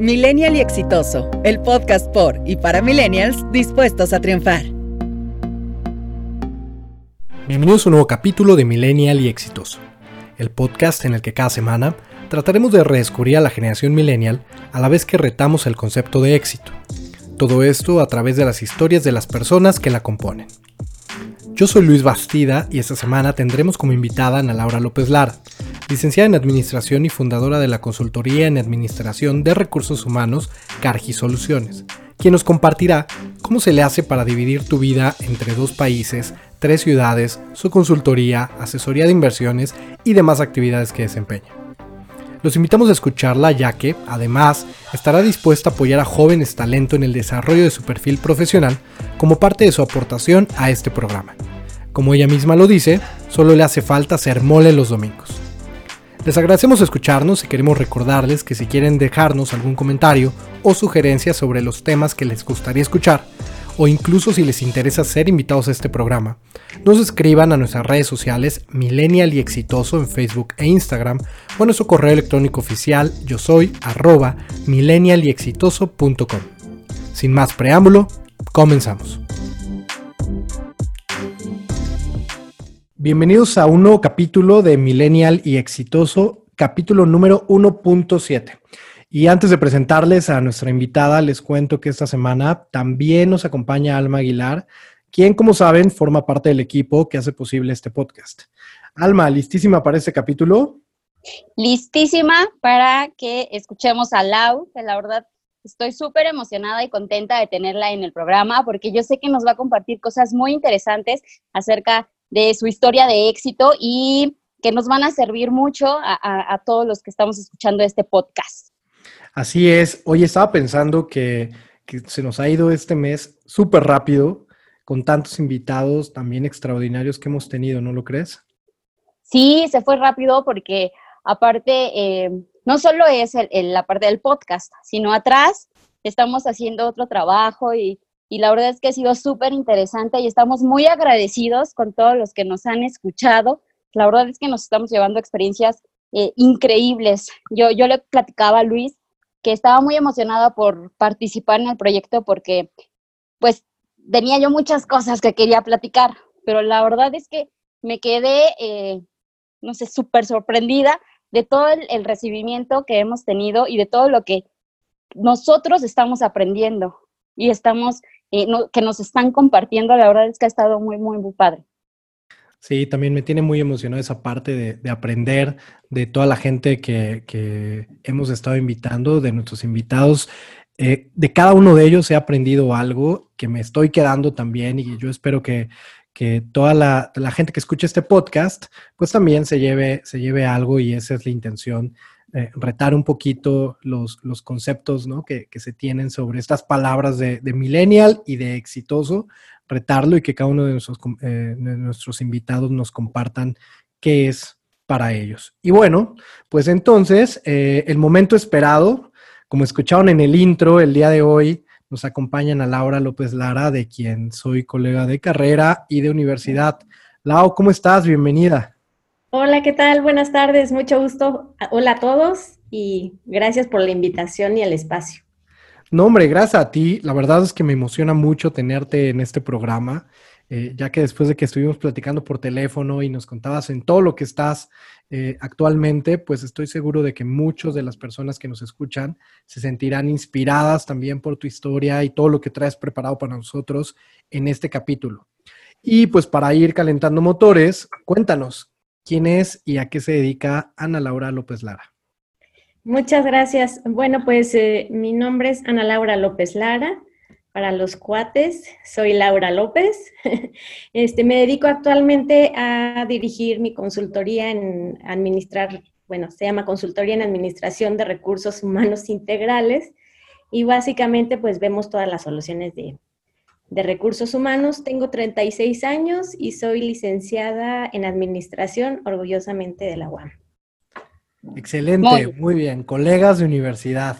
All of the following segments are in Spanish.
Millennial y Exitoso, el podcast por y para millennials dispuestos a triunfar. Bienvenidos a un nuevo capítulo de Millennial y Exitoso, el podcast en el que cada semana trataremos de redescubrir a la generación millennial a la vez que retamos el concepto de éxito. Todo esto a través de las historias de las personas que la componen. Yo soy Luis Bastida y esta semana tendremos como invitada a Ana Laura López Lara, licenciada en Administración y fundadora de la consultoría en Administración de Recursos Humanos Cargi Soluciones, quien nos compartirá cómo se le hace para dividir tu vida entre dos países, tres ciudades, su consultoría, asesoría de inversiones y demás actividades que desempeña. Los invitamos a escucharla ya que, además, estará dispuesta a apoyar a jóvenes talento en el desarrollo de su perfil profesional como parte de su aportación a este programa. Como ella misma lo dice, solo le hace falta ser mole los domingos. Les agradecemos escucharnos y queremos recordarles que si quieren dejarnos algún comentario o sugerencia sobre los temas que les gustaría escuchar, o incluso si les interesa ser invitados a este programa, nos escriban a nuestras redes sociales Millennial y Exitoso en Facebook e Instagram o a nuestro correo electrónico oficial yo soy arroba millennialyexitoso.com. Sin más preámbulo, comenzamos. Bienvenidos a un nuevo capítulo de Millennial y Exitoso, capítulo número 1.7. Y antes de presentarles a nuestra invitada, les cuento que esta semana también nos acompaña Alma Aguilar, quien, como saben, forma parte del equipo que hace posible este podcast. Alma, ¿listísima para este capítulo? Listísima para que escuchemos a Lau, que la verdad estoy súper emocionada y contenta de tenerla en el programa porque yo sé que nos va a compartir cosas muy interesantes acerca de su historia de éxito y que nos van a servir mucho a, todos los que estamos escuchando este podcast. Así es. Hoy estaba pensando que, se nos ha ido este mes súper rápido con tantos invitados también extraordinarios que hemos tenido, ¿no lo crees? Sí, se fue rápido porque aparte, eh, no solo es la parte del podcast, sino atrás estamos haciendo otro trabajo y y la verdad es que ha sido súper interesante y estamos muy agradecidos con todos los que nos han escuchado. La verdad es que nos estamos llevando experiencias eh, increíbles. Yo, yo le platicaba a Luis que estaba muy emocionada por participar en el proyecto porque pues tenía yo muchas cosas que quería platicar, pero la verdad es que me quedé, eh, no sé, súper sorprendida de todo el recibimiento que hemos tenido y de todo lo que nosotros estamos aprendiendo y estamos que nos están compartiendo, la verdad es que ha estado muy, muy, muy padre. Sí, también me tiene muy emocionado esa parte de, aprender de toda la gente que, hemos estado invitando, de nuestros invitados. Eh, de cada uno de ellos he aprendido algo que me estoy quedando también y yo espero que, toda la, la, gente que escuche este podcast, pues también se lleve, se lleve algo y esa es la intención eh, retar un poquito los, los conceptos ¿no? que, que, se tienen sobre estas palabras de, de, millennial y de exitoso, retarlo y que cada uno de nuestros, eh, nuestros invitados nos compartan qué es para ellos. Y bueno, pues entonces, eh, el momento esperado, como escucharon en el intro, el día de hoy nos acompañan a Laura López Lara, de quien soy colega de carrera y de universidad. Lau, ¿cómo estás? Bienvenida. Hola, ¿qué tal? Buenas tardes, mucho gusto. Hola a todos y gracias por la invitación y el espacio. No, hombre, gracias a ti. La verdad es que me emociona mucho tenerte en este programa, eh, ya que después de que estuvimos platicando por teléfono y nos contabas en todo lo que estás eh, actualmente, pues estoy seguro de que muchas de las personas que nos escuchan se sentirán inspiradas también por tu historia y todo lo que traes preparado para nosotros en este capítulo. Y pues para ir calentando motores, cuéntanos, ¿Quién es y a qué se dedica Ana Laura López Lara? Muchas gracias. Bueno, pues eh, mi nombre es Ana Laura López Lara. Para los cuates, soy Laura López. Este, me dedico actualmente a dirigir mi consultoría en administrar, bueno, se llama Consultoría en Administración de Recursos Humanos Integrales y básicamente pues vemos todas las soluciones de de Recursos Humanos. Tengo 36 años y soy licenciada en Administración, orgullosamente de la UAM. Excelente, muy, bien. Colegas de universidad.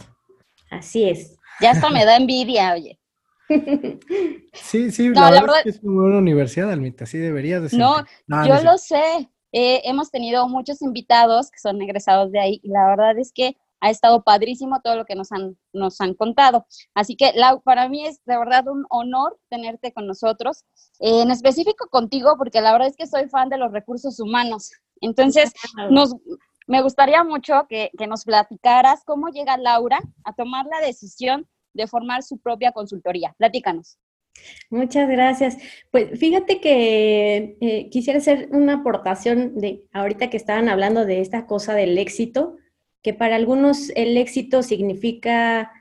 Así es. Ya hasta me da envidia, oye. Sí, sí, la, verdad, es que es una buena universidad, Almita, sí deberías de No, yo lo sé. Eh, hemos tenido muchos invitados que son egresados de ahí y la verdad es que ha estado padrísimo todo lo que nos han, nos han contado. Así que, Lau, para mí es de verdad un honor tenerte con nosotros, en específico contigo, porque la verdad es que soy fan de los recursos humanos. Entonces, nos, me gustaría mucho que, que nos platicaras cómo llega Laura a tomar la decisión de formar su propia consultoría. Platícanos. Muchas gracias. Pues fíjate que eh, quisiera hacer una aportación de ahorita que estaban hablando de esta cosa del éxito, que para algunos el éxito significa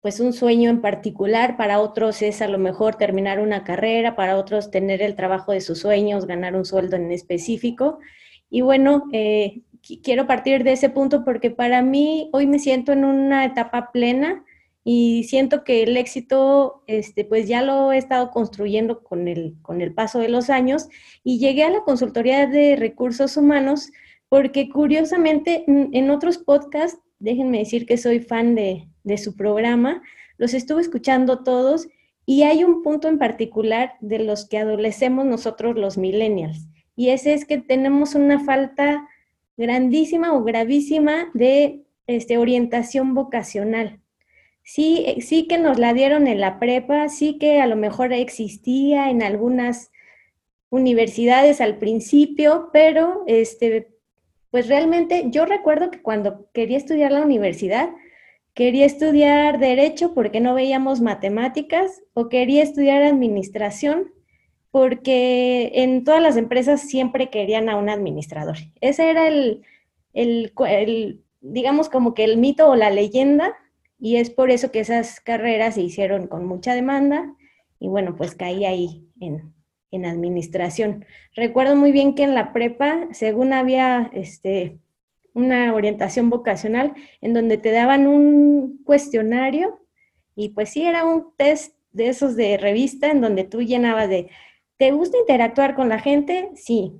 pues un sueño en particular, para otros es a lo mejor terminar una carrera, para otros tener el trabajo de sus sueños, ganar un sueldo en específico. Y bueno, eh, quiero partir de ese punto porque para mí hoy me siento en una etapa plena y siento que el éxito, este, pues ya lo he estado construyendo con el, con el paso de los años y llegué a la consultoría de recursos humanos porque curiosamente en otros podcasts, déjenme decir que soy fan de, de su programa, los estuve escuchando todos y hay un punto en particular de los que adolecemos nosotros los millennials y ese es que tenemos una falta grandísima o gravísima de este, orientación vocacional. Sí, eh, sí que nos la dieron en la prepa, sí que a lo mejor existía en algunas universidades al principio, pero este, pues realmente yo recuerdo que cuando quería estudiar la universidad, quería estudiar derecho porque no veíamos matemáticas o quería estudiar administración porque en todas las empresas siempre querían a un administrador. Ese era el, el digamos como que el mito o la leyenda y es por eso que esas carreras se hicieron con mucha demanda y bueno, pues caí ahí en, administración. Recuerdo muy bien que en la prepa, según había este, una orientación vocacional en donde te daban un cuestionario y pues sí, era un test de esos de revista en donde tú llenabas de, ¿te gusta interactuar con la gente? Sí.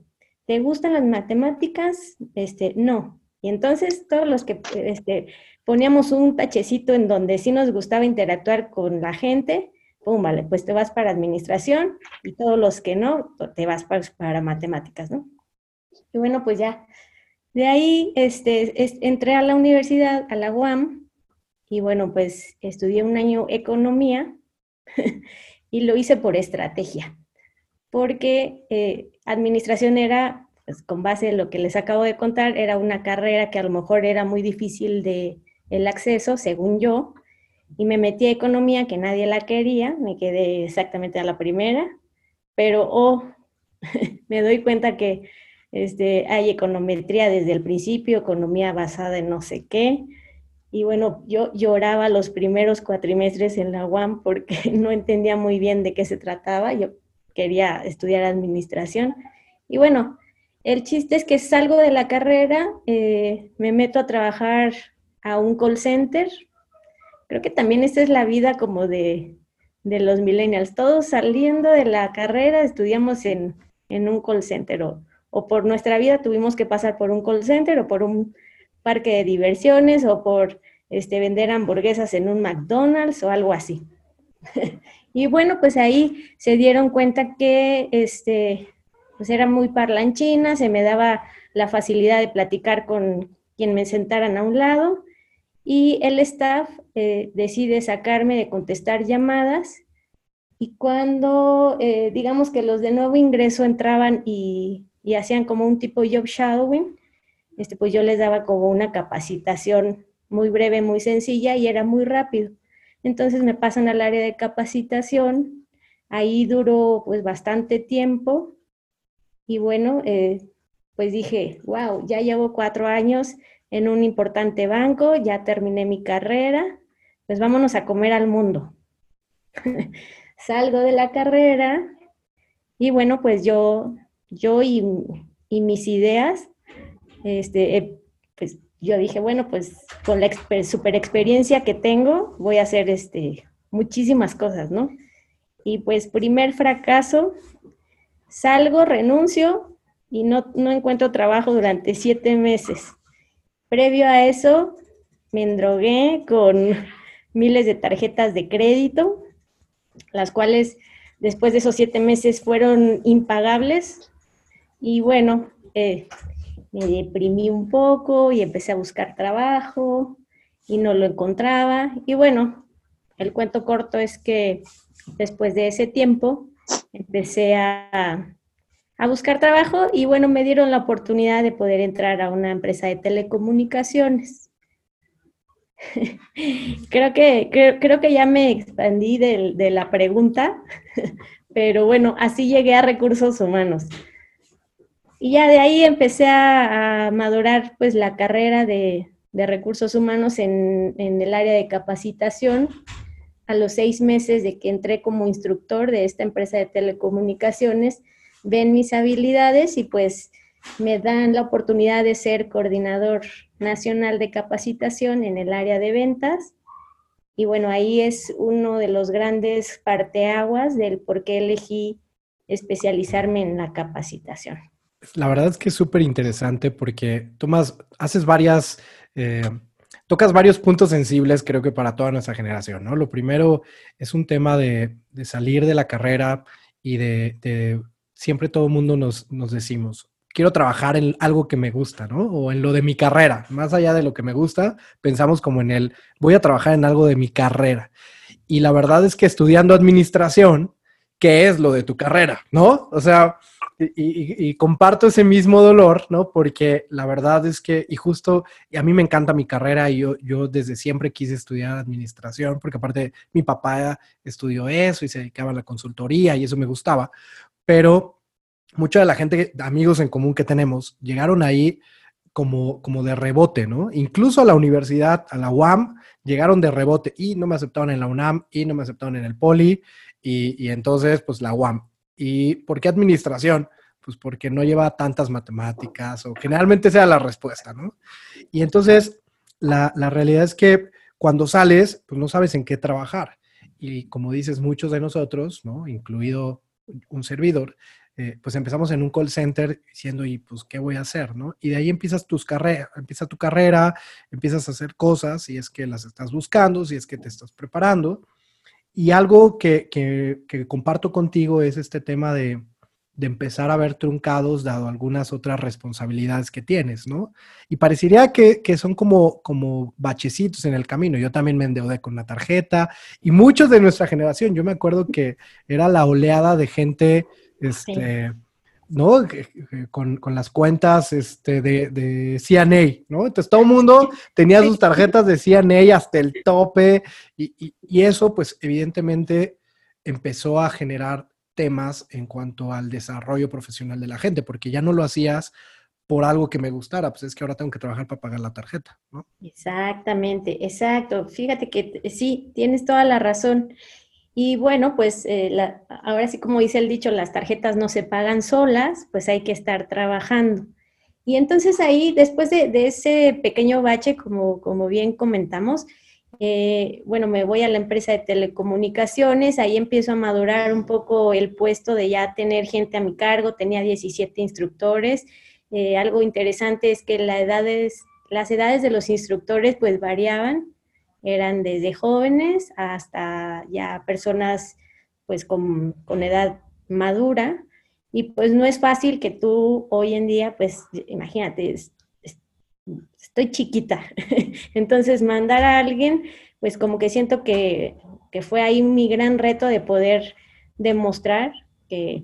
¿Te gustan las matemáticas? Este, no. Y entonces todos los que este, poníamos un tachecito en donde sí nos gustaba interactuar con la gente, pum, vale, pues te vas para administración y todos los que no, te vas para, matemáticas, ¿no? Y bueno, pues ya, de ahí este, entré a la universidad, a la UAM, y bueno, pues estudié un año economía y lo hice por estrategia, porque eh, administración era, pues con base en lo que les acabo de contar, era una carrera que a lo mejor era muy difícil de, el acceso, según yo, y me metí a economía que nadie la quería, me quedé exactamente a la primera, pero oh, me doy cuenta que este, hay econometría desde el principio, economía basada en no sé qué. Y bueno, yo lloraba los primeros cuatrimestres en la UAM porque no entendía muy bien de qué se trataba. Yo quería estudiar administración. Y bueno, el chiste es que salgo de la carrera, eh, me meto a trabajar a un call center. Creo que también esta es la vida como de, los millennials. Todos saliendo de la carrera estudiamos en, un call center o, o, por nuestra vida tuvimos que pasar por un call center o por un parque de diversiones o por este, vender hamburguesas en un McDonald's o algo así. y bueno, pues ahí se dieron cuenta que este, pues era muy parlanchina, se me daba la facilidad de platicar con quien me sentaran a un lado y el staff eh, decide sacarme de contestar llamadas y cuando eh, digamos que los de nuevo ingreso entraban y, hacían como un tipo job shadowing, este, pues yo les daba como una capacitación muy breve, muy sencilla y era muy rápido. Entonces me pasan al área de capacitación, ahí duró pues bastante tiempo y bueno, eh, pues dije, wow, ya llevo cuatro años en un importante banco, ya terminé mi carrera, pues vámonos a comer al mundo. Salgo de la carrera y bueno, pues yo, yo y, mis ideas, este, eh, pues yo dije, bueno, pues con la super experiencia que tengo, voy a hacer este, muchísimas cosas, ¿no? Y pues primer fracaso, salgo, renuncio y no, no encuentro trabajo durante siete meses. Previo a eso, me endrogué con miles de tarjetas de crédito, las cuales después de esos siete meses fueron impagables. Y bueno, eh, me deprimí un poco y empecé a buscar trabajo. y no lo encontraba. Y bueno, el cuento corto es que después de ese tiempo empecé a, a buscar trabajo y bueno, me dieron la oportunidad de poder entrar a una empresa de telecomunicaciones. creo, que, creo, que ya me expandí de, la pregunta, pero bueno, así llegué a recursos humanos. Y ya de ahí empecé a, madurar pues la carrera de, recursos humanos en, en, el área de capacitación. A los seis meses de que entré como instructor de esta empresa de telecomunicaciones, ven mis habilidades y pues me dan la oportunidad de ser coordinador nacional de capacitación en el área de ventas. Y bueno, ahí es uno de los grandes parteaguas del por qué elegí especializarme en la capacitación. La verdad es que es súper interesante porque tomas, haces varias, eh, tocas varios puntos sensibles, creo que para toda nuestra generación, ¿no? Lo primero es un tema de, salir de la carrera y de siempre todo el mundo nos, nos decimos, quiero trabajar en algo que me gusta, ¿no? O en lo de mi carrera. Más allá de lo que me gusta, pensamos como en el, voy a trabajar en algo de mi carrera. Y la verdad es que estudiando administración, ¿qué es lo de tu carrera? ¿No? O sea, y, comparto ese mismo dolor, ¿no? Porque la verdad es que, y justo, y a mí me encanta mi carrera y yo, yo desde siempre quise estudiar administración, porque aparte mi papá estudió eso y se dedicaba a la consultoría y eso me gustaba, pero mucha de la gente, amigos en común que tenemos, llegaron ahí como, como de rebote, ¿no? Incluso a la universidad, a la UAM, llegaron de rebote y no me aceptaron en la UNAM y no me aceptaron en el Poli y, y entonces, pues la UAM. ¿Y por qué administración? Pues porque no lleva tantas matemáticas o generalmente sea la respuesta, ¿no? Y entonces, la, la realidad es que cuando sales, pues no sabes en qué trabajar. Y como dices, muchos de nosotros, ¿no? Incluido un servidor, eh, pues empezamos en un call center diciendo, y pues, ¿qué voy a hacer? ¿no? Y de ahí empiezas tus carrera, empieza tu carrera, empiezas a hacer cosas, si es que las estás buscando, si es que te estás preparando. Y algo que, que, comparto contigo es este tema de, de, empezar a ver truncados dado algunas otras responsabilidades que tienes, ¿no? Y parecería que, que, son como, como bachecitos en el camino. Yo también me endeudé con la tarjeta y muchos de nuestra generación, yo me acuerdo que era la oleada de gente este, ¿no? Con, con, las cuentas este, de, de CNA, ¿no? Entonces todo el mundo tenía sus tarjetas de CNA hasta el tope y, y, eso pues evidentemente empezó a generar temas en cuanto al desarrollo profesional de la gente, porque ya no lo hacías por algo que me gustara, pues es que ahora tengo que trabajar para pagar la tarjeta, ¿no? Exactamente, exacto. Fíjate que sí, tienes toda la razón. Y bueno, pues eh, ahora sí como dice el dicho, las tarjetas no se pagan solas, pues hay que estar trabajando. Y entonces ahí, después de, ese pequeño bache, como, como bien comentamos, eh, bueno, me voy a la empresa de telecomunicaciones, ahí empiezo a madurar un poco el puesto de ya tener gente a mi cargo, tenía 17 instructores. Eh, algo interesante es que la las edades de los instructores pues variaban eran desde jóvenes hasta ya personas pues con, edad madura y pues no es fácil que tú hoy en día pues imagínate, estoy chiquita, entonces mandar a alguien pues como que siento que, fue ahí mi gran reto de poder demostrar que,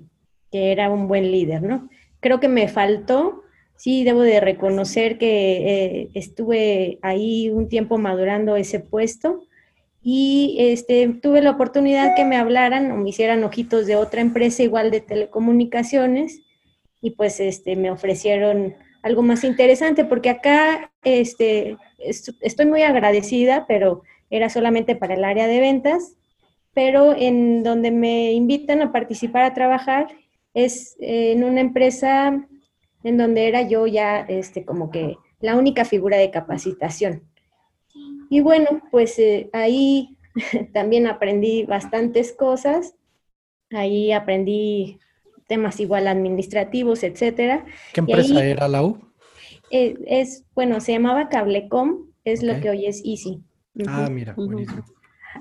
que era un buen líder, ¿no? Creo que me faltó sí debo de reconocer que eh, estuve ahí un tiempo madurando ese puesto y este, tuve la oportunidad que me hablaran o me hicieran ojitos de otra empresa igual de telecomunicaciones y pues este, me ofrecieron algo más interesante porque acá este, estoy muy agradecida, pero era solamente para el área de ventas, pero en donde me invitan a participar a trabajar es en una empresa en donde era yo ya este, como que la única figura de capacitación. Y bueno, pues eh, ahí también aprendí bastantes cosas, ahí aprendí temas igual administrativos, etcétera. ¿Qué empresa era la U? Eh, es, bueno, se llamaba Cablecom, es lo que hoy es Easy. Ah, mira, buenísimo.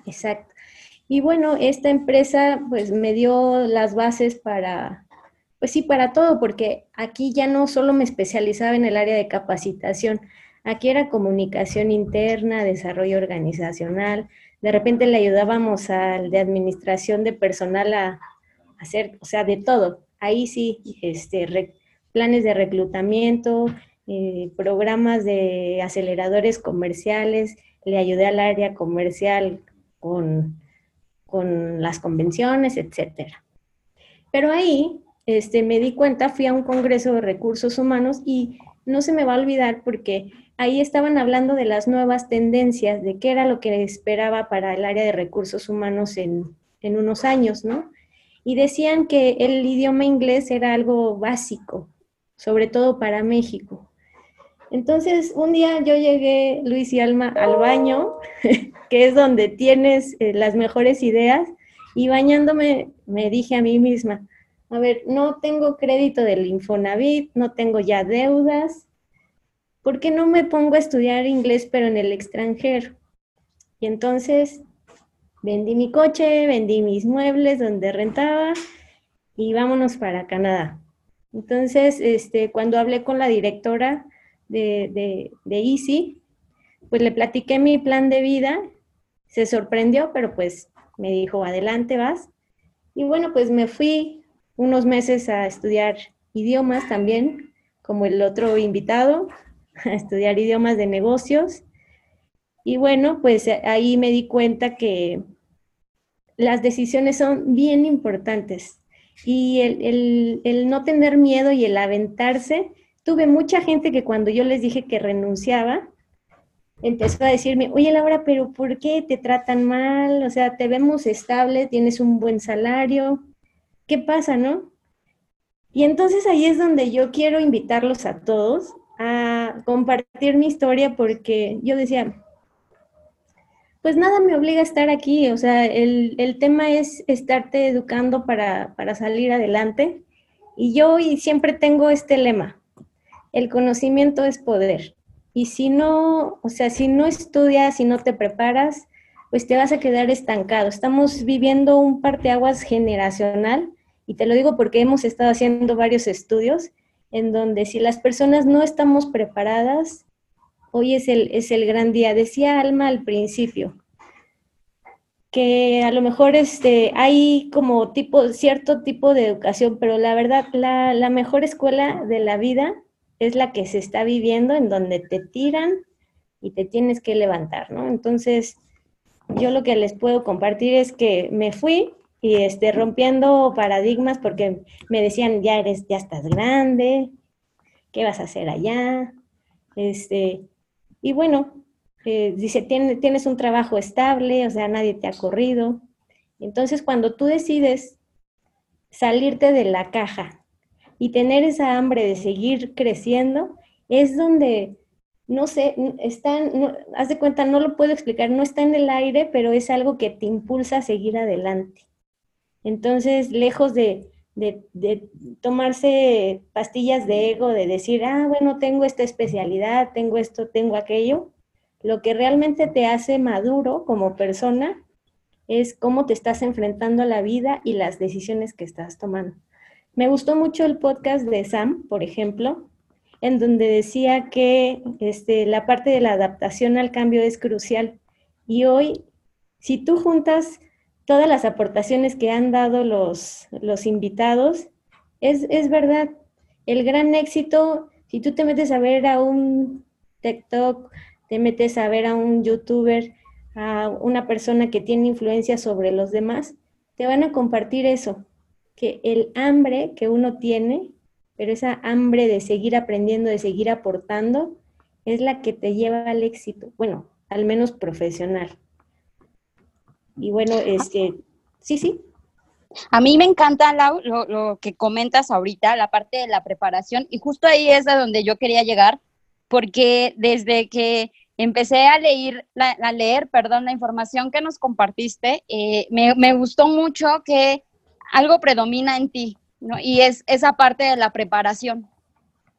Exacto. Y bueno, esta empresa pues me dio las bases para pues sí, para todo, porque aquí ya no solo me especializaba en el área de capacitación, Aquí era comunicación interna, desarrollo organizacional. De repente le ayudábamos al de administración de personal a, hacer, o sea, de todo. Ahí sí, este, planes de reclutamiento, eh, programas de aceleradores comerciales, le ayudé al área comercial con, con las convenciones, etcétera. Pero ahí este, me di cuenta, fui a un congreso de recursos humanos y no se me va a olvidar porque ahí estaban hablando de las nuevas tendencias, de qué era lo que esperaba para el área de recursos humanos en, en unos años, ¿no? Y decían que el idioma inglés era algo básico, sobre todo para México. Entonces, un día yo llegué, Luis y Alma, al baño, que es donde tienes eh, las mejores ideas, y bañándome me dije a mí misma, a ver, no tengo crédito del Infonavit, no tengo ya deudas, ¿por qué no me pongo a estudiar inglés pero en el extranjero? Y entonces vendí mi coche, vendí mis muebles donde rentaba y vámonos para Canadá. Entonces, este, cuando hablé con la directora, de, de, Easy, pues le platiqué mi plan de vida, se sorprendió, pero pues me dijo, adelante vas. Y bueno, pues me fui unos meses a estudiar idiomas también, como el otro invitado, a estudiar idiomas de negocios. Y bueno, pues ahí me di cuenta que las decisiones son bien importantes y el, el, no tener miedo y el aventarse tuve mucha gente que cuando yo les dije que renunciaba, empezó a decirme, oye Laura, pero ¿por qué te tratan mal? O sea, te vemos estable, tienes un buen salario, ¿qué pasa, no? Y entonces ahí es donde yo quiero invitarlos a todos a compartir mi historia porque yo decía, pues nada me obliga a estar aquí, o sea, el, el tema es estarte educando para, para salir adelante. Y yo y siempre tengo este lema, el conocimiento es poder. Y si no, o sea, si no estudias, si no te preparas, pues te vas a quedar estancado. Estamos viviendo un parteaguas generacional y te lo digo porque hemos estado haciendo varios estudios en donde si las personas no estamos preparadas, hoy es el, es el gran día. Decía Alma al principio que a lo mejor este, hay como tipo, cierto tipo de educación, pero la verdad, la, la mejor escuela de la vida es la que se está viviendo en donde te tiran y te tienes que levantar, ¿no? Entonces, yo lo que les puedo compartir es que me fui y este, rompiendo paradigmas porque me decían, ya eres, ya estás grande, ¿qué vas a hacer allá? Este, y bueno, eh, dice, tienes un trabajo estable, o sea, nadie te ha corrido. Entonces, cuando tú decides salirte de la caja y tener esa hambre de seguir creciendo es donde, no sé, están, haz de cuenta, no lo puedo explicar, no está en el aire, pero es algo que te impulsa a seguir adelante. Entonces, lejos de, de, tomarse pastillas de ego, de decir, ah, bueno, tengo esta especialidad, tengo esto, tengo aquello, lo que realmente te hace maduro como persona es cómo te estás enfrentando a la vida y las decisiones que estás tomando. Me gustó mucho el podcast de Sam, por ejemplo, en donde decía que este, la parte de la adaptación al cambio es crucial. Y hoy, si tú juntas todas las aportaciones que han dado los, los invitados, es, es verdad, el gran éxito, si tú te metes a ver a un TikTok, te metes a ver a un youtuber, a una persona que tiene influencia sobre los demás, te van a compartir eso, que el hambre que uno tiene, pero esa hambre de seguir aprendiendo, de seguir aportando, es la que te lleva al éxito, bueno, al menos profesional. Y bueno, este, sí, sí. A mí me encanta lo, lo, que comentas ahorita, la parte de la preparación, y justo ahí es a donde yo quería llegar, porque desde que empecé a leer, a leer perdón, la información que nos compartiste, eh, me, me, gustó mucho que algo predomina en ti, ¿no? Y es esa parte de la preparación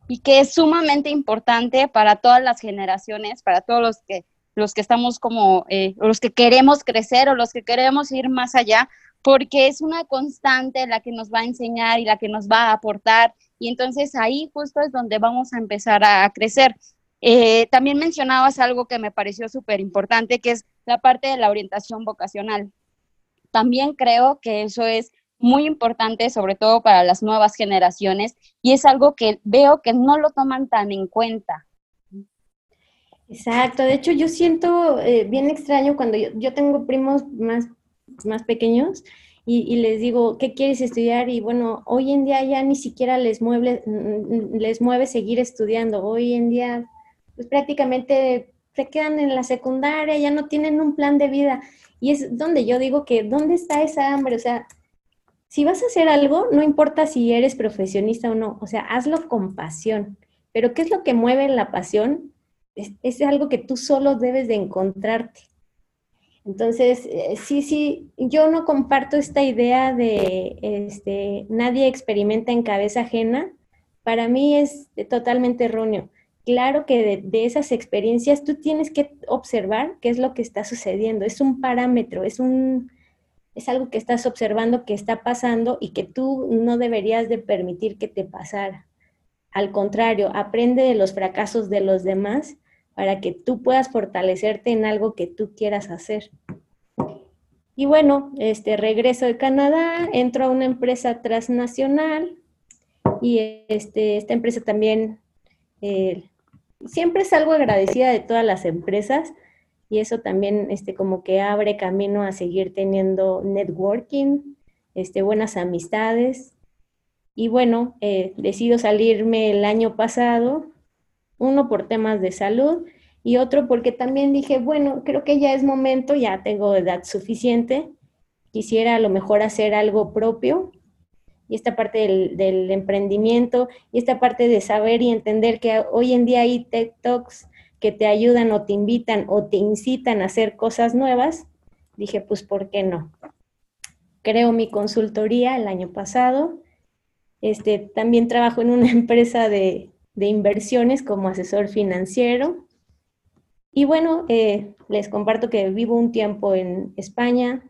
y que es sumamente importante para todas las generaciones, para todos los que, los que estamos como, eh, los que queremos crecer o los que queremos ir más allá, porque es una constante la que nos va a enseñar y la que nos va a aportar. Y entonces ahí justo es donde vamos a empezar a crecer. Eh, también mencionabas algo que me pareció súper importante, que es la parte de la orientación vocacional. También creo que eso es muy importante, sobre todo para las nuevas generaciones, y es algo que veo que no lo toman tan en cuenta. Exacto, de hecho yo siento eh, bien extraño cuando yo, tengo primos más, más pequeños y, les digo, ¿qué quieres estudiar? Y bueno, hoy en día ya ni siquiera les mueve, les mueve seguir estudiando. Hoy en día, pues prácticamente se quedan en la secundaria, ya no tienen un plan de vida. Y es donde yo digo que, ¿dónde está esa hambre? O sea, si vas a hacer algo, no importa si eres profesionista o no, o sea, hazlo con pasión. Pero ¿qué es lo que mueve la pasión? Es, es algo que tú solo debes de encontrarte. Entonces, eh, sí, sí, yo no comparto esta idea de este, nadie experimenta en cabeza ajena. Para mí es totalmente erróneo. Claro que de, esas experiencias tú tienes que observar qué es lo que está sucediendo. Es un parámetro, es un, es algo que estás observando que está pasando y que tú no deberías de permitir que te pasara. Al contrario, aprende de los fracasos de los demás para que tú puedas fortalecerte en algo que tú quieras hacer. Y bueno, este regreso de Canadá, entro a una empresa transnacional y este, esta empresa también, eh, siempre es algo agradecida de todas las empresas y eso también este, como que abre camino a seguir teniendo networking, este, buenas amistades. Y bueno, eh, decido salirme el año pasado uno por temas de salud y otro porque también dije, bueno, creo que ya es momento, ya tengo edad suficiente, quisiera a lo mejor hacer algo propio y esta parte del, emprendimiento y esta parte de saber y entender que hoy en día hay TikToks que te ayudan o te invitan o te incitan a hacer cosas nuevas, dije, pues, ¿por qué no? Creo mi consultoría el año pasado. Este, también trabajo en una empresa de, de inversiones como asesor financiero. Y bueno, eh, les comparto que vivo un tiempo en España,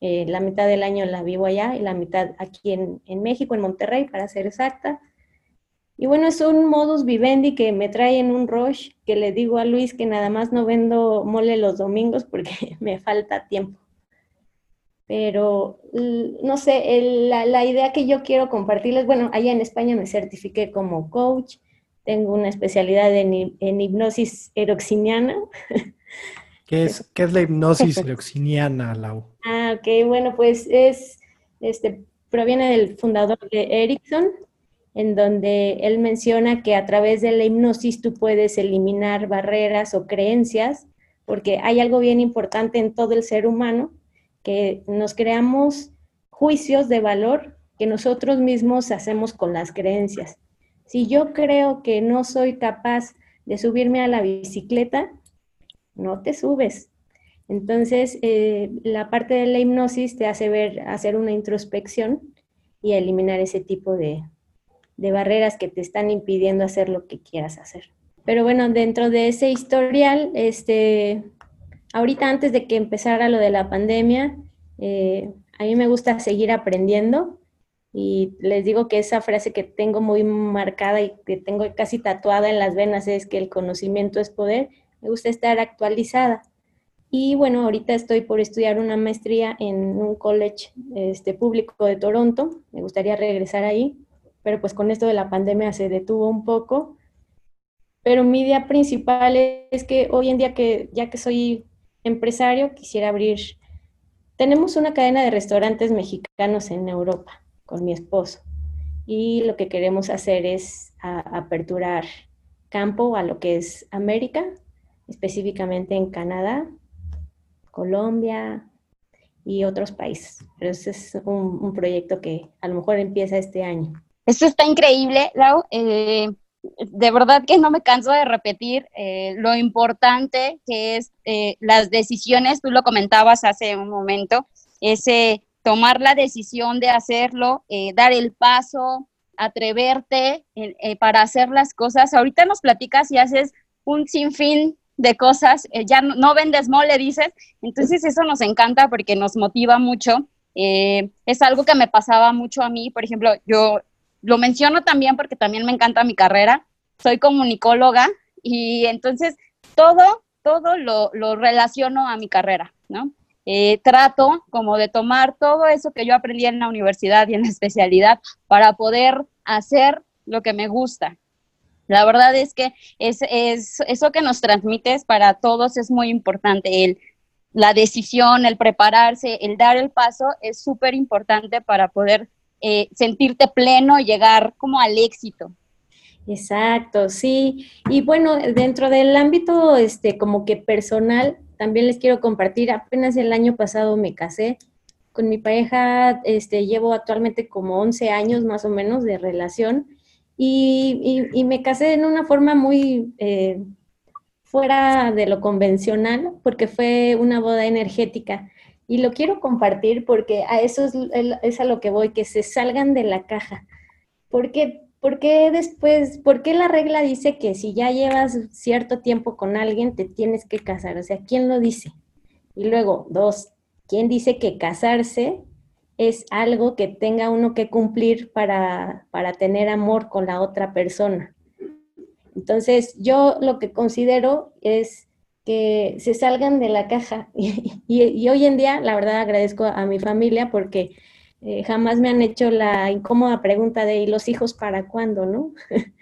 eh, la mitad del año la vivo allá y la mitad aquí en, en, México, en Monterrey, para ser exacta. Y bueno, es un modus vivendi que me trae en un rush, que le digo a Luis que nada más no vendo mole los domingos porque me falta tiempo. Pero, no sé, la, la idea que yo quiero compartirles, bueno, allá en España me certifiqué como coach, tengo una especialidad en, en hipnosis eroxiniana. ¿Qué es, ¿Qué es la hipnosis eroxiniana, Lau? Ah, ok, bueno, pues es, este, proviene del fundador de Erickson, en donde él menciona que a través de la hipnosis tú puedes eliminar barreras o creencias, porque hay algo bien importante en todo el ser humano, que nos creamos juicios de valor que nosotros mismos hacemos con las creencias. Si yo creo que no soy capaz de subirme a la bicicleta, no te subes. Entonces, eh, la parte de la hipnosis te hace ver, hacer una introspección y eliminar ese tipo de, barreras que te están impidiendo hacer lo que quieras hacer. Pero bueno, dentro de ese historial, este, ahorita antes de que empezara lo de la pandemia, eh, a mí me gusta seguir aprendiendo y les digo que esa frase que tengo muy marcada y que tengo casi tatuada en las venas es que el conocimiento es poder. Me gusta estar actualizada. Y bueno, ahorita estoy por estudiar una maestría en un college este, público de Toronto. Me gustaría regresar ahí, pero pues con esto de la pandemia se detuvo un poco. Pero mi idea principal es que hoy en día que ya que soy empresario, quisiera abrir... Tenemos una cadena de restaurantes mexicanos en Europa con mi esposo. Y lo que queremos hacer es aperturar campo a lo que es América, específicamente en Canadá, Colombia y otros países. Pero ese es un, proyecto que a lo mejor empieza este año. Esto está increíble, Lau. Eh, de verdad que no me canso de repetir eh, lo importante que es eh, las decisiones, tú lo comentabas hace un momento, ese tomar la decisión de hacerlo, eh, dar el paso, atreverte eh, para hacer las cosas. Ahorita nos platicas y haces un sinfín de cosas, eh, ya no, vendes mole, dices, entonces eso nos encanta porque nos motiva mucho. es algo que me pasaba mucho a mí, por ejemplo, yo lo menciono también porque también me encanta mi carrera, soy comunicóloga y entonces todo, todo lo, lo relaciono a mi carrera, ¿no? Eh, trato como de tomar todo eso que yo aprendí en la universidad y en la especialidad para poder hacer lo que me gusta. La verdad es que es, es, eso que nos transmites para todos es muy importante. El, la decisión, el prepararse, el dar el paso es súper importante para poder eh, sentirte pleno y llegar como al éxito. Exacto, sí. Y bueno, dentro del ámbito este como que personal, también les quiero compartir, apenas el año pasado me casé con mi pareja, este llevo actualmente como 11 años más o menos de relación y, me casé en una forma muy eh, fuera de lo convencional porque fue una boda energética. Y lo quiero compartir porque a eso es, es a lo que voy, que se salgan de la caja. Porque ¿por qué después, por qué la regla dice que si ya llevas cierto tiempo con alguien te tienes que casar? O sea, ¿quién lo dice? Y luego, dos, ¿quién dice que casarse es algo que tenga uno que cumplir para, para tener amor con la otra persona. Entonces, yo lo que considero es que se salgan de la caja. Y, hoy en día, la verdad, agradezco a mi familia porque eh, jamás me han hecho la incómoda pregunta de ¿y los hijos para cuándo? ¿no?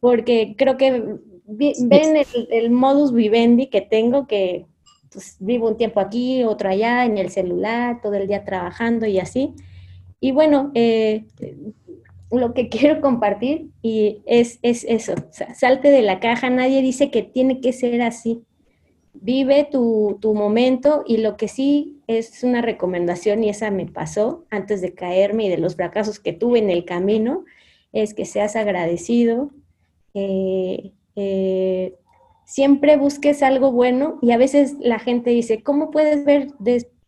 porque creo que ven el, el modus vivendi que tengo, que pues, vivo un tiempo aquí, otro allá, en el celular, todo el día trabajando y así. Y bueno, eh, lo que quiero compartir y es, es eso, salte de la caja, nadie dice que tiene que ser así. Vive tu, tu, momento y lo que sí es una recomendación, y esa me pasó antes de caerme y de los fracasos que tuve en el camino, es que seas agradecido, eh, eh, siempre busques algo bueno y a veces la gente dice, ¿cómo puedes ver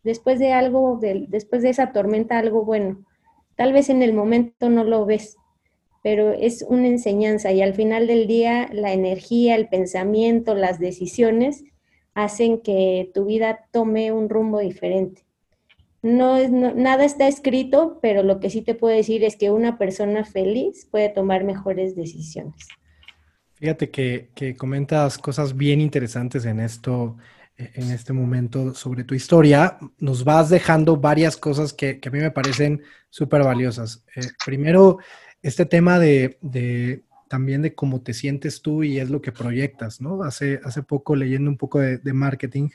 después de algo, después de esa tormenta algo bueno? Tal vez en el momento no lo ves, pero es una enseñanza y al final del día la energía, el pensamiento, las decisiones hacen que tu vida tome un rumbo diferente. No, es, nada está escrito, pero lo que sí te puedo decir es que una persona feliz puede tomar mejores decisiones. Fíjate que, comentas cosas bien interesantes en esto, e, en este momento sobre tu historia. Nos vas dejando varias cosas que, a mí me parecen súper valiosas. Eh, primero, este tema de, también de cómo te sientes tú y es lo que proyectas, ¿no? Hace, hace poco leyendo un poco de, de marketing,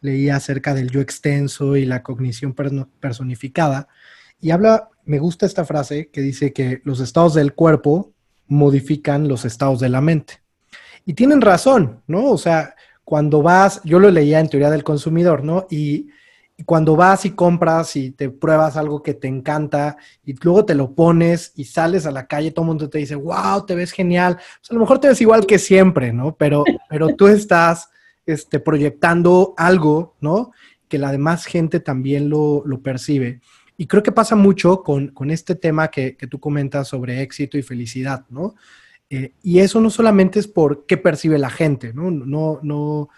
leía acerca del yo extenso y la cognición personificada. Y habla, me gusta esta frase que dice que los estados del cuerpo modifican los estados de la mente. Y tienen razón, ¿no? O sea, cuando vas, yo lo leía en teoría del consumidor, ¿no? Y, cuando vas y compras y te pruebas algo que te encanta y luego te lo pones y sales a la calle, todo el mundo te dice, wow, te ves genial. Pues a lo mejor te ves igual que siempre, ¿no? Pero, pero tú estás este, proyectando algo, ¿no? Que la demás gente también lo, lo percibe. Y creo que pasa mucho con, este tema que, tú comentas sobre éxito y felicidad, ¿no? Eh, y eso no solamente es por qué percibe la gente, ¿no? No, no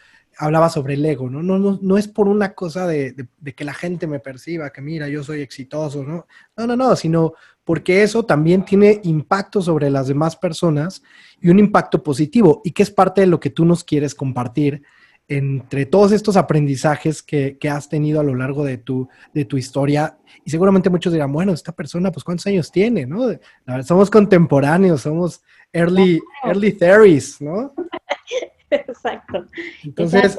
hablaba sobre el ego, ¿no? No, no, no es por una cosa de, que la gente me perciba, que mira, yo soy exitoso, ¿no? No, no, no, sino porque eso también tiene impacto sobre las demás personas y un impacto positivo y que es parte de lo que tú nos quieres compartir entre todos estos aprendizajes que, has tenido a lo largo de tu, de tu historia, y seguramente muchos dirán, bueno, esta persona, pues cuántos años tiene, ¿no? somos contemporáneos, somos early, early theories, ¿no? Exacto. Entonces,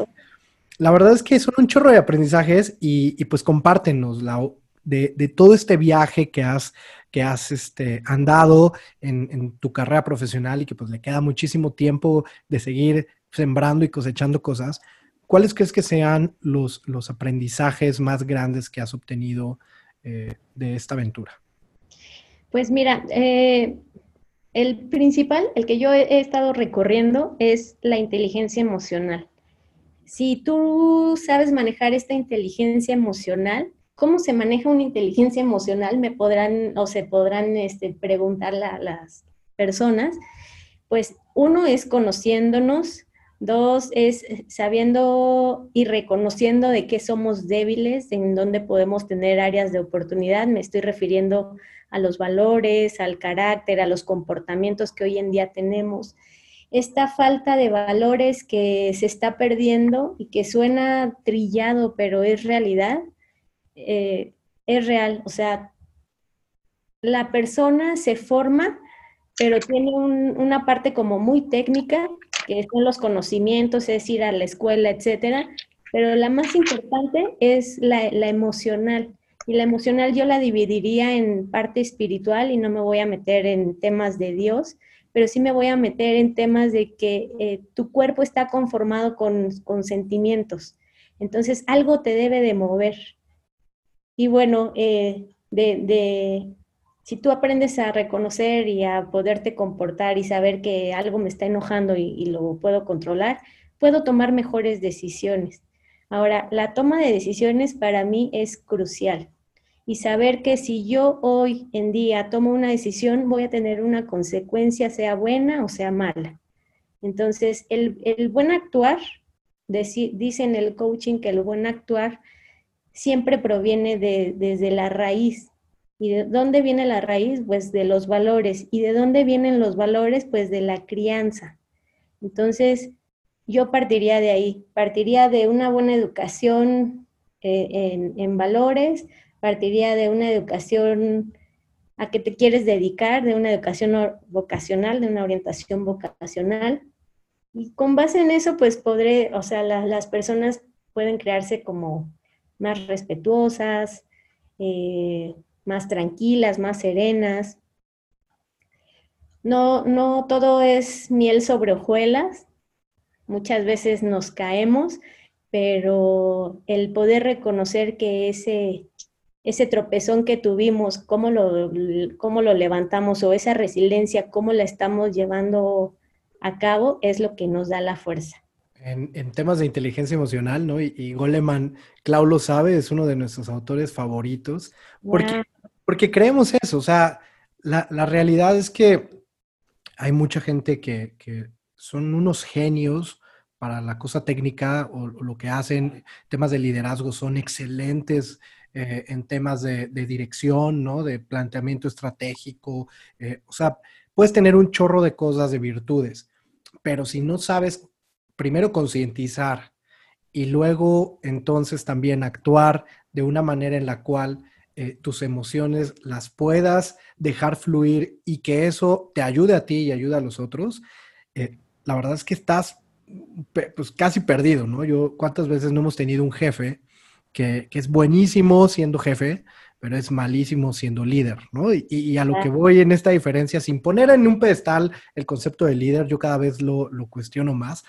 la verdad es que son un chorro de aprendizajes y, pues compártenos la, de, de, todo este viaje que has, que has este, andado en, en, tu carrera profesional y que pues le queda muchísimo tiempo de seguir sembrando y cosechando cosas, ¿cuáles crees que sean los, los aprendizajes más grandes que has obtenido eh, de esta aventura? Pues mira, eh, el principal, el que yo he estado recorriendo, es la inteligencia emocional. Si tú sabes manejar esta inteligencia emocional, ¿cómo se maneja una inteligencia emocional? Me podrán o se podrán este, preguntar las personas. Pues uno es conociéndonos, Dos es eh, sabiendo y reconociendo de qué somos débiles, en dónde podemos tener áreas de oportunidad. Me estoy refiriendo a los valores, al carácter, a los comportamientos que hoy en día tenemos. esta falta de valores que se está perdiendo y que suena trillado, pero es realidad, eh, es real. O sea, la persona se forma, pero tiene una parte como muy técnica, que son los conocimientos, es ir a la escuela, etcétera, pero la más importante es la, la emocional. Y la emocional yo la dividiría en parte espiritual y no me voy a meter en temas de Dios, pero sí me voy a meter en temas de que eh, tu cuerpo está conformado con, sentimientos. Entonces algo te debe de mover. Y bueno, eh, de, si tú aprendes a reconocer y a poderte comportar y saber que algo me está enojando y lo puedo controlar, puedo tomar mejores decisiones. Ahora, la toma de decisiones para mí es crucial y saber que si yo hoy en día tomo una decisión, voy a tener una consecuencia, sea buena o sea mala. Entonces, el, buen actuar, dice en el coaching que el buen actuar siempre proviene de, desde la raíz. ¿Y de dónde viene la raíz? Pues de los valores. ¿Y de dónde vienen los valores? Pues de la crianza. Entonces, yo partiría de ahí, partiría de una buena educación eh, en, en valores, partiría de una educación a que te quieres dedicar, de una educación vocacional, de una orientación vocacional. Y con base en eso, pues podré, o sea, las personas pueden crearse como más respetuosas, eh, más tranquilas, más serenas. No, no todo es miel sobre hojuelas. Muchas veces nos caemos, pero el poder reconocer que ese ese tropezón que tuvimos, cómo lo, cómo lo levantamos o esa resiliencia, cómo la estamos llevando a cabo, es lo que nos da la fuerza. En, temas de inteligencia emocional, ¿no? Y, Goleman, Clau lo sabe, es uno de nuestros autores favoritos, porque, porque creemos eso, o sea, la, realidad es que hay mucha gente que, son unos genios para la cosa técnica o, o, lo que hacen, temas de liderazgo, son excelentes eh, en temas de, dirección, ¿no? De planteamiento estratégico. Eh, o sea, puedes tener un chorro de cosas, de virtudes, pero si no sabes primero concientizar y luego entonces también actuar de una manera en la cual eh, tus emociones las puedas dejar fluir y que eso te ayude a ti y ayude a los otros, la verdad es que estás pues casi perdido, ¿no? Yo, ¿cuántas veces no hemos tenido un jefe que, es buenísimo siendo jefe, pero es malísimo siendo líder, ¿no? Y, a lo que voy en esta diferencia, sin poner en un pedestal el concepto de líder, yo cada vez lo, lo cuestiono más,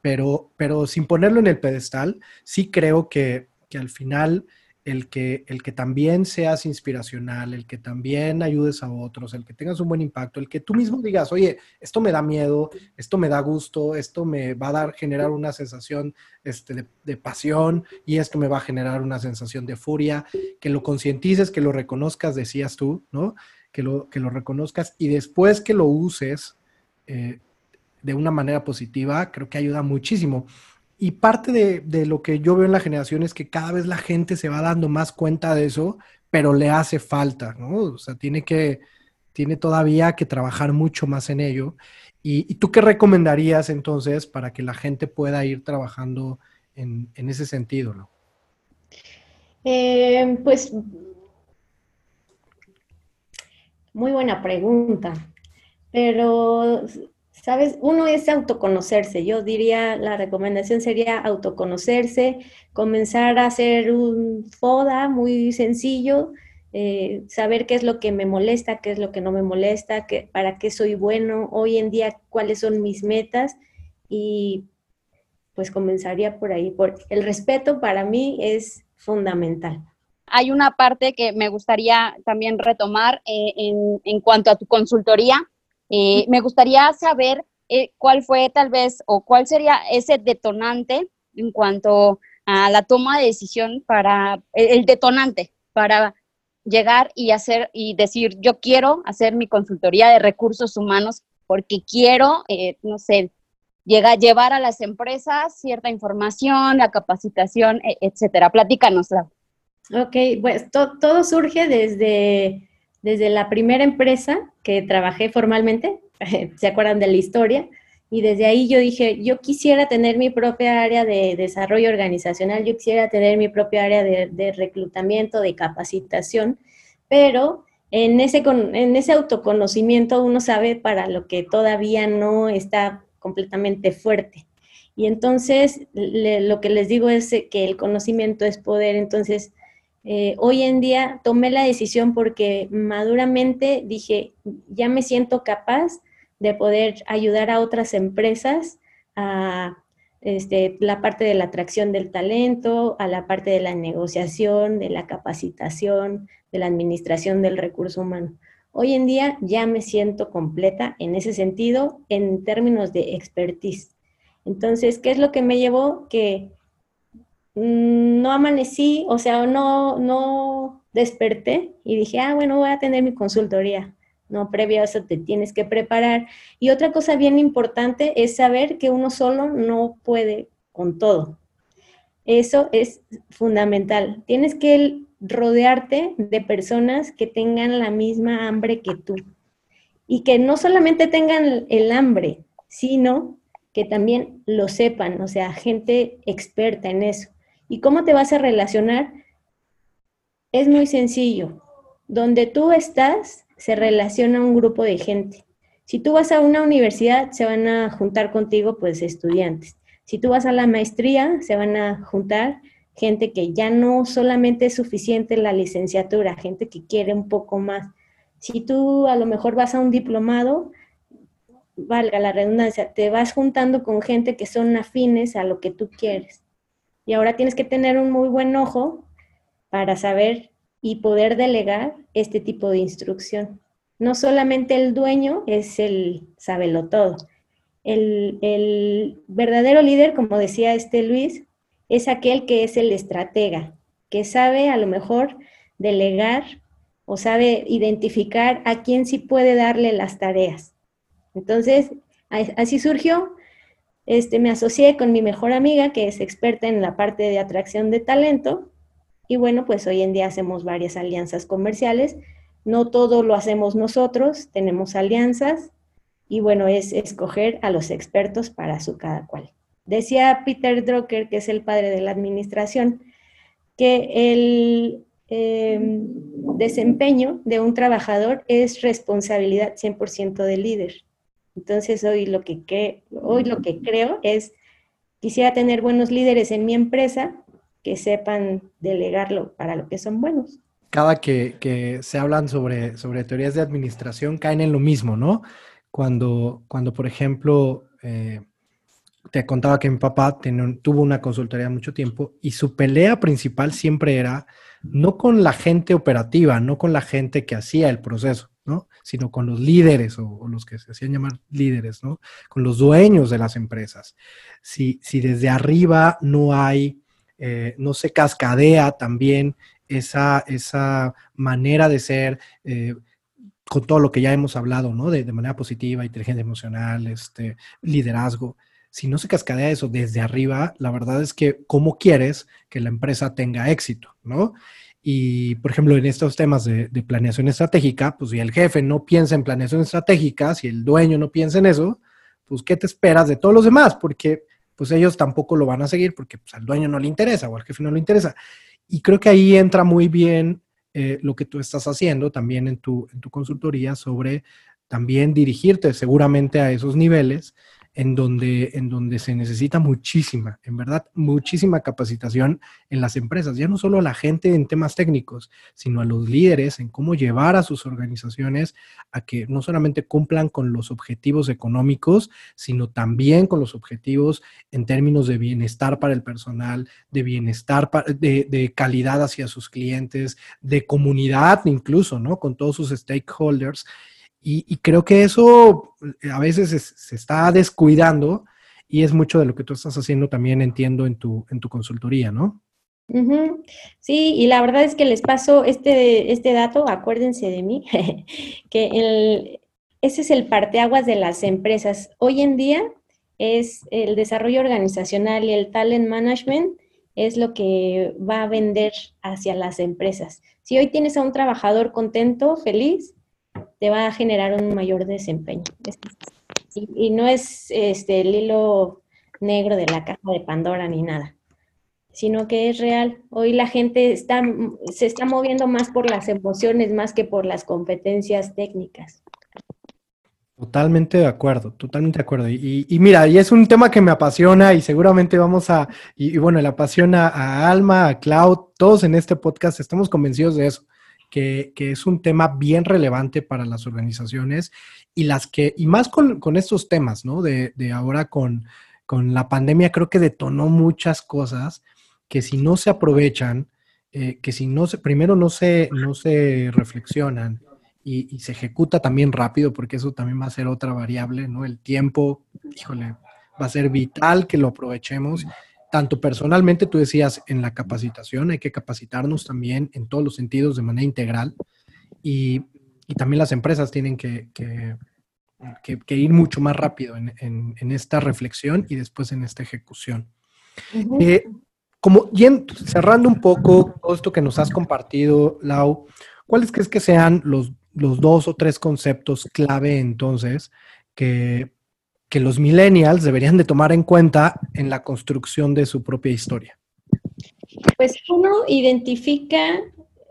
pero, pero sin ponerlo en el pedestal, sí creo que, que al final el que, el que también seas inspiracional, el que también ayudes a otros, el que tengas un buen impacto, el que tú mismo digas, oye, esto me da miedo, esto me da gusto, esto me va a dar, generar una sensación este, de, pasión y esto me va a generar una sensación de furia, que lo concientices, que lo reconozcas, decías tú, ¿no? Que lo, que lo reconozcas y después que lo uses eh, de una manera positiva, creo que ayuda muchísimo. Y parte de, lo que yo veo en la generación es que cada vez la gente se va dando más cuenta de eso, pero le hace falta, ¿no? O sea, tiene que, tiene todavía que trabajar mucho más en ello. ¿Y, tú qué recomendarías entonces para que la gente pueda ir trabajando en, ese sentido, ¿no? Eh, pues, muy buena pregunta, pero ¿Sabes? Uno es autoconocerse. Yo diría, la recomendación sería autoconocerse, comenzar a hacer un FODA muy sencillo, eh, saber qué es lo que me molesta, qué es lo que no me molesta, qué, para qué soy bueno, hoy en día cuáles son mis metas y pues comenzaría por ahí. Porque el respeto para mí es fundamental. Hay una parte que me gustaría también retomar eh, en, en cuanto a tu consultoría eh, me gustaría saber eh, cuál fue tal vez o cuál sería ese detonante en cuanto a la toma de decisión para el detonante para llegar y hacer y decir yo quiero hacer mi consultoría de recursos humanos porque quiero, eh, no sé, llegar, llevar a las empresas cierta información, la capacitación, e, etcétera. Platícanosla. Ok, pues todo surge desde desde la primera empresa que trabajé formalmente, se acuerdan de la historia, Y desde ahí yo dije, yo quisiera tener mi propia área de desarrollo organizacional, yo quisiera tener mi propia área de, reclutamiento, de capacitación, pero en ese, en ese autoconocimiento uno sabe para lo que todavía no está completamente fuerte. Y entonces lo que les digo es que el conocimiento es poder. Entonces, eh, hoy en día tomé la decisión porque maduramente dije, ya me siento capaz de poder ayudar a otras empresas a este, la parte de la atracción del talento, a la parte de la negociación, de la capacitación, de la administración del recurso humano. Hoy en día ya me siento completa en ese sentido en términos de expertise. Entonces, ¿qué es lo que me llevó? Que no amanecí, o sea, no, no desperté y dije, ah, bueno, voy a tener mi consultoría. No, previo a eso te tienes que preparar. Y otra cosa bien importante es saber que uno solo no puede con todo. Eso es fundamental. Tienes que rodearte de personas que tengan la misma hambre que tú. Y que no solamente tengan el hambre, sino que también lo sepan, o sea, gente experta en eso. ¿Y cómo te vas a relacionar? Es muy sencillo. Donde tú estás, se relaciona un grupo de gente. Si tú vas a una universidad, se van a juntar contigo, pues, estudiantes. Si tú vas a la maestría, se van a juntar gente que ya no solamente es suficiente la licenciatura, gente que quiere un poco más. Si tú a lo mejor vas a un diplomado, valga la redundancia, te vas juntando con gente que son afines a lo que tú quieres. Y ahora tienes que tener un muy buen ojo para saber y poder delegar este tipo de instrucción. No solamente el dueño es el sabelo todo. El, el verdadero líder, como decía este Luis, es aquel que es el estratega, que sabe a lo mejor delegar o sabe identificar a quién sí puede darle las tareas. Entonces, así surgió. Este, me asocié con mi mejor amiga, que es experta en la parte de atracción de talento, y bueno, pues hoy en día hacemos varias alianzas comerciales. No todo lo hacemos nosotros, tenemos alianzas, y bueno, es escoger a los expertos para su cada cual. Decía Peter Drucker, que es el padre de la administración, que el em, desempeño de un trabajador es responsabilidad 100% del líder. Entonces hoy lo que, hoy lo que creo es, quisiera tener buenos líderes en mi empresa que sepan delegarlo para lo que son buenos. Cada que, se hablan sobre, sobre teorías de administración caen en lo mismo, ¿no? Cuando, cuando por ejemplo, eh, te contaba que mi papá tuvo una consultoría mucho tiempo y su pelea principal siempre era no con la gente operativa, no con la gente que hacía el proceso, Sino con los líderes o, los que se hacían llamar líderes, ¿no? Con los dueños de las empresas. Si, si desde arriba no hay, eh, no se cascadea también esa, esa manera de ser, eh, con todo lo que ya hemos hablado, ¿no? De, de, manera positiva, inteligencia emocional, este, liderazgo. Si no se cascadea eso desde arriba, la verdad es que, ¿cómo quieres que la empresa tenga éxito, ¿no? Y, por ejemplo, en estos temas de, planeación estratégica, pues si el jefe no piensa en planeación estratégica, si el dueño no piensa en eso, pues ¿qué te esperas de todos los demás? Porque pues ellos tampoco lo van a seguir porque pues, al dueño no le interesa o al jefe no le interesa. Y creo que ahí entra muy bien eh, lo que tú estás haciendo también en tu, en tu consultoría sobre también dirigirte seguramente a esos niveles en donde, en donde se necesita muchísima, en verdad, muchísima capacitación en las empresas, ya no solo a la gente en temas técnicos, sino a los líderes en cómo llevar a sus organizaciones a que no solamente cumplan con los objetivos económicos, sino también con los objetivos en términos de bienestar para el personal, de bienestar, de, de calidad hacia sus clientes, de comunidad incluso, ¿no? Con todos sus stakeholders. Y, creo que eso eh, a veces se está descuidando y es mucho de lo que tú estás haciendo también, entiendo, en tu, en tu consultoría, ¿no? Sí, y la verdad es que les paso este, este dato, acuérdense de mí, que ese es el parteaguas de las empresas. Hoy en día es el desarrollo organizacional y el talent management es lo que va a vender hacia las empresas. Si hoy tienes a un trabajador contento, feliz, te va a generar un mayor desempeño. Y, no es este, el hilo negro de la caja de Pandora ni nada, sino que es real. Hoy la gente está, se está moviendo más por las emociones más que por las competencias técnicas. Totalmente de acuerdo, totalmente de acuerdo. Y, mira, y es un tema que me apasiona y seguramente vamos a, y, bueno, le apasiona a Alma, a Cloud, todos en este podcast estamos convencidos de eso, que, es un tema bien relevante para las organizaciones y las que, y más con, estos temas, ¿no? De, ahora con, con, la pandemia creo que detonó muchas cosas que si no se aprovechan, eh, que si no se, primero no se, no se reflexionan, y, se ejecuta también rápido, porque eso también va a ser otra variable, ¿no? El tiempo, híjole, va a ser vital que lo aprovechemos. Tanto personalmente, tú decías, en la capacitación, hay que capacitarnos también en todos los sentidos de manera integral. Y, y también las empresas tienen que, que, que, ir mucho más rápido en, en, esta reflexión y después en esta ejecución. Eh, como cerrando un poco todo esto que nos has compartido, Lau, ¿cuáles crees que sean los los dos o tres conceptos clave entonces que, los millennials deberían de tomar en cuenta en la construcción de su propia historia? Pues uno identifica,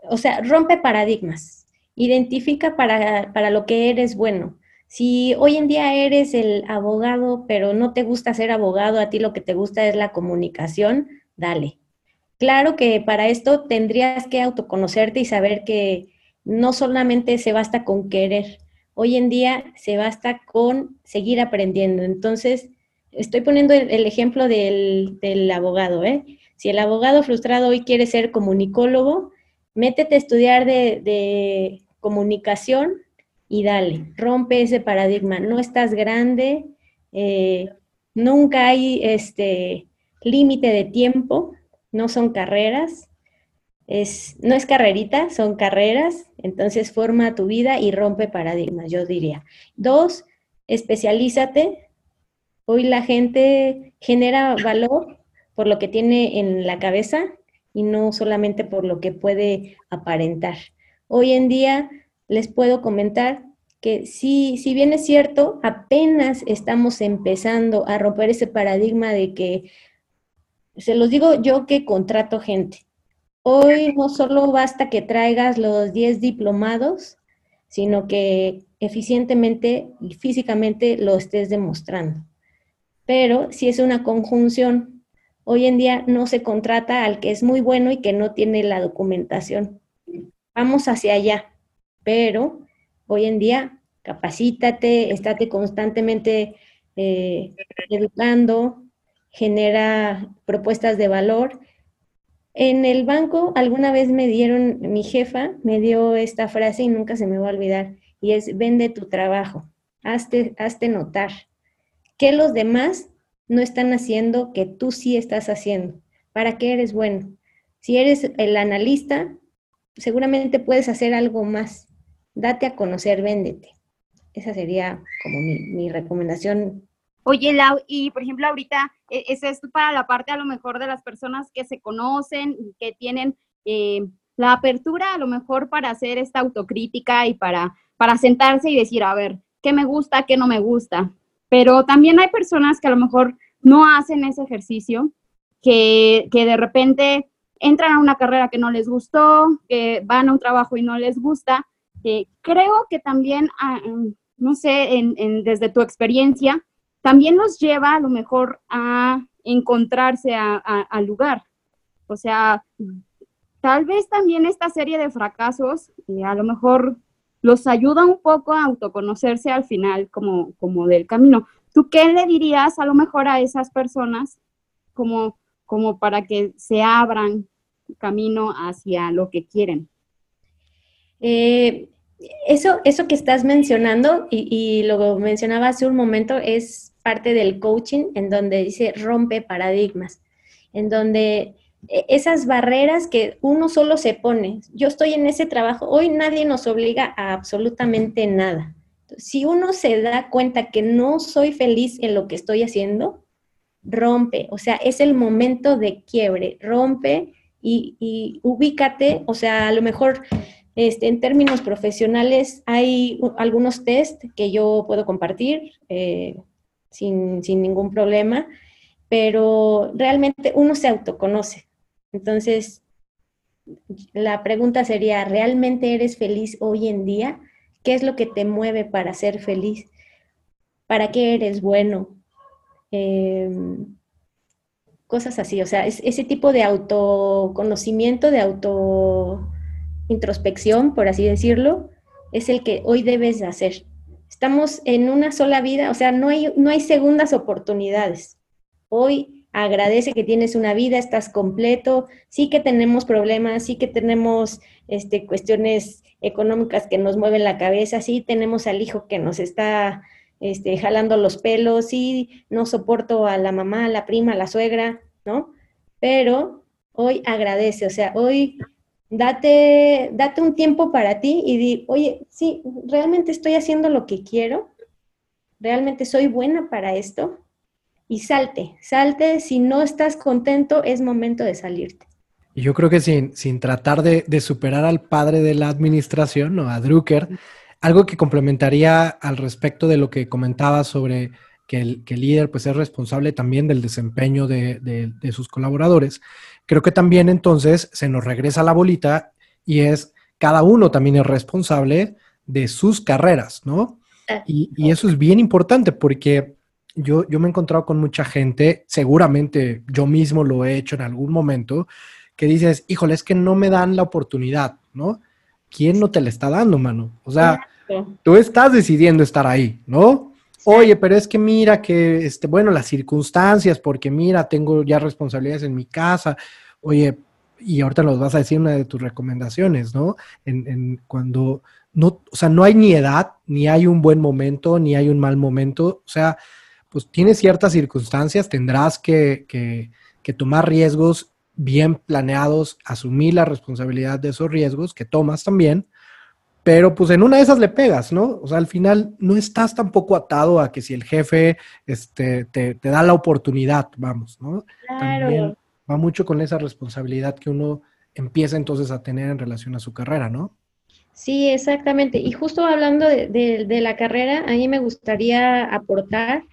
o sea, rompe paradigmas, identifica para, para lo que eres bueno. Si hoy en día eres el abogado, pero no te gusta ser abogado, a ti lo que te gusta es la comunicación, dale. Claro que para esto tendrías que autoconocerte y saber que no solamente se basta con querer, hoy en día se basta con seguir aprendiendo. Entonces, estoy poniendo el, ejemplo del, abogado, ¿eh? Si el abogado frustrado hoy quiere ser comunicólogo, métete a estudiar de, comunicación y dale, rompe ese paradigma. No estás grande, eh, nunca hay este límite de tiempo, no son carreras, no es carrerita, son carreras, entonces forma tu vida y rompe paradigmas, yo diría. Dos, especialízate. Hoy la gente genera valor por lo que tiene en la cabeza y no solamente por lo que puede aparentar. Hoy en día les puedo comentar que si, si bien es cierto, apenas estamos empezando a romper ese paradigma de que, se los digo yo que contrato gente, Hoy no solo basta que traigas los 10 diplomados, sino que eficientemente y físicamente lo estés demostrando. Pero si es una conjunción, hoy en día no se contrata al que es muy bueno y que no tiene la documentación. Vamos hacia allá, pero hoy en día capacítate, estate constantemente eh, educando, genera propuestas de valor en el banco alguna vez me dieron, mi jefa me dio esta frase y nunca se me va a olvidar, y es, vende tu trabajo, hazte, hazte notar. ¿Qué los demás no están haciendo que tú sí estás haciendo? ¿Para qué eres bueno? Si eres el analista, seguramente puedes hacer algo más. Date a conocer, véndete. Esa sería como mi recomendación Oye, Lau, y por ejemplo, ahorita e, es esto para la parte a lo mejor de las personas que se conocen y que tienen eh, la apertura a lo mejor para hacer esta autocrítica y para, para sentarse y decir, a ver, ¿qué me gusta, qué no me gusta? Pero también hay personas que a lo mejor no hacen ese ejercicio, que, que de repente entran a una carrera que no les gustó, que van a un trabajo y no les gusta. Eh, creo que también, ah, no sé, en, desde tu experiencia, también nos lleva a lo mejor a encontrarse al lugar. O sea, tal vez también esta serie de fracasos eh, a lo mejor los ayuda un poco a autoconocerse al final como, como del camino. ¿Tú qué le dirías a lo mejor a esas personas como, como para que se abran camino hacia lo que quieren? Eh, eso, eso que estás mencionando y, y, lo mencionaba hace un momento es parte del coaching en donde dice rompe paradigmas, en donde e, esas barreras que uno solo se pone, yo estoy en ese trabajo, hoy nadie nos obliga a absolutamente nada. Si uno se da cuenta que no soy feliz en lo que estoy haciendo, rompe, o sea, es el momento de quiebre, rompe y, ubícate, o sea, a lo mejor Este, en términos profesionales, hay algunos test que yo puedo compartir eh, sin, sin ningún problema, pero realmente uno se autoconoce. Entonces, la pregunta sería, ¿realmente eres feliz hoy en día? ¿Qué es lo que te mueve para ser feliz? ¿Para qué eres bueno? Em, cosas así, o sea, ese tipo de autoconocimiento, de autointrospección, por así decirlo, es el que hoy debes de hacer. Estamos en una sola vida, o sea, no hay, no hay segundas oportunidades. Hoy agradece que tienes una vida, estás completo, sí que tenemos problemas, sí que tenemos este, cuestiones económicas que nos mueven la cabeza, sí tenemos al hijo que nos está este, jalando los pelos, sí, no soporto a la mamá, a la prima, a la suegra, ¿no? Pero hoy agradece, o sea, hoy date, date un tiempo para ti y di, oye, sí, realmente estoy haciendo lo que quiero, realmente soy buena para esto, y salte, salte, si no estás contento, es momento de salirte. Y yo creo que sin, sin tratar de, de superar al padre de la administración, o a Drucker, algo que complementaría al respecto de lo que comentaba sobre que el, líder pues es responsable también del desempeño de, sus colaboradores, creo que también entonces se nos regresa la bolita y es cada uno también es responsable de sus carreras, ¿no? Y, y eso es bien importante porque yo, yo me he encontrado con mucha gente, seguramente yo mismo lo he hecho en algún momento, que dices, híjole, es que no me dan la oportunidad, ¿no? ¿quién no te la está dando, mano? O sea, tú estás decidiendo estar ahí, ¿no? Oye, pero es que mira que, este, bueno, las circunstancias, porque mira, tengo ya responsabilidades en mi casa. Oye, y ahorita nos vas a decir una de tus recomendaciones, ¿no? En, cuando no, o sea, no hay ni edad, ni hay un buen momento, ni hay un mal momento. O sea, pues tienes ciertas circunstancias, tendrás que, que, que tomar riesgos bien planeados, asumir la responsabilidad de esos riesgos que tomas también, pero pues en una de esas le pegas, ¿no? O sea, al final no estás tampoco atado a que si el jefe este, te, da la oportunidad, vamos, ¿no? También va mucho con esa responsabilidad que uno empieza entonces a tener en relación a su carrera, ¿no? Sí, exactamente. Y justo hablando de, de la carrera, a mí me gustaría aportar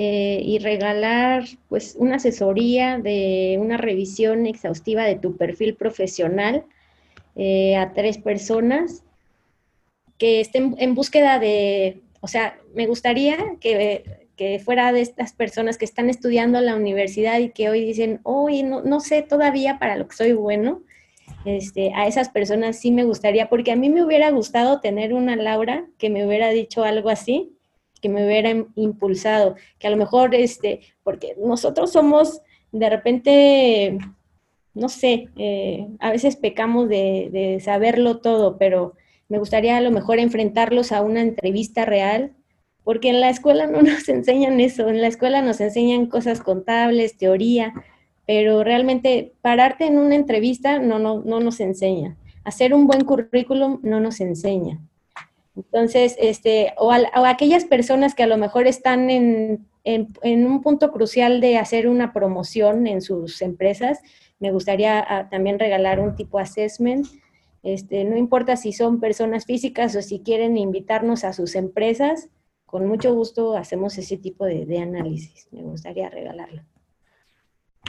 eh, y regalar pues una asesoría de una revisión exhaustiva de tu perfil profesional eh, a tres personas que estén en búsqueda de, o sea, me gustaría que, que fuera de estas personas que están estudiando en la universidad y que hoy dicen, hoy no, no sé todavía para lo que soy bueno, este, a esas personas sí me gustaría, porque a mí me hubiera gustado tener una Laura que me hubiera dicho algo así, que me hubiera impulsado, que a lo mejor, este, porque nosotros somos de repente, no sé, eh, a veces pecamos de, de, saberlo todo, pero me gustaría a lo mejor enfrentarlos a una entrevista real, porque en la escuela no nos enseñan eso, en la escuela nos enseñan cosas contables, teoría, pero realmente pararte en una entrevista no, no, no nos enseña. Hacer un buen currículum no nos enseña. Entonces, este, o, aquellas personas que a lo mejor están en, un punto crucial de hacer una promoción en sus empresas, me gustaría ah, también regalar un tipo assessment. Este, no importa si son personas físicas o si quieren invitarnos a sus empresas, con mucho gusto hacemos ese tipo de análisis. Me gustaría regalarlo.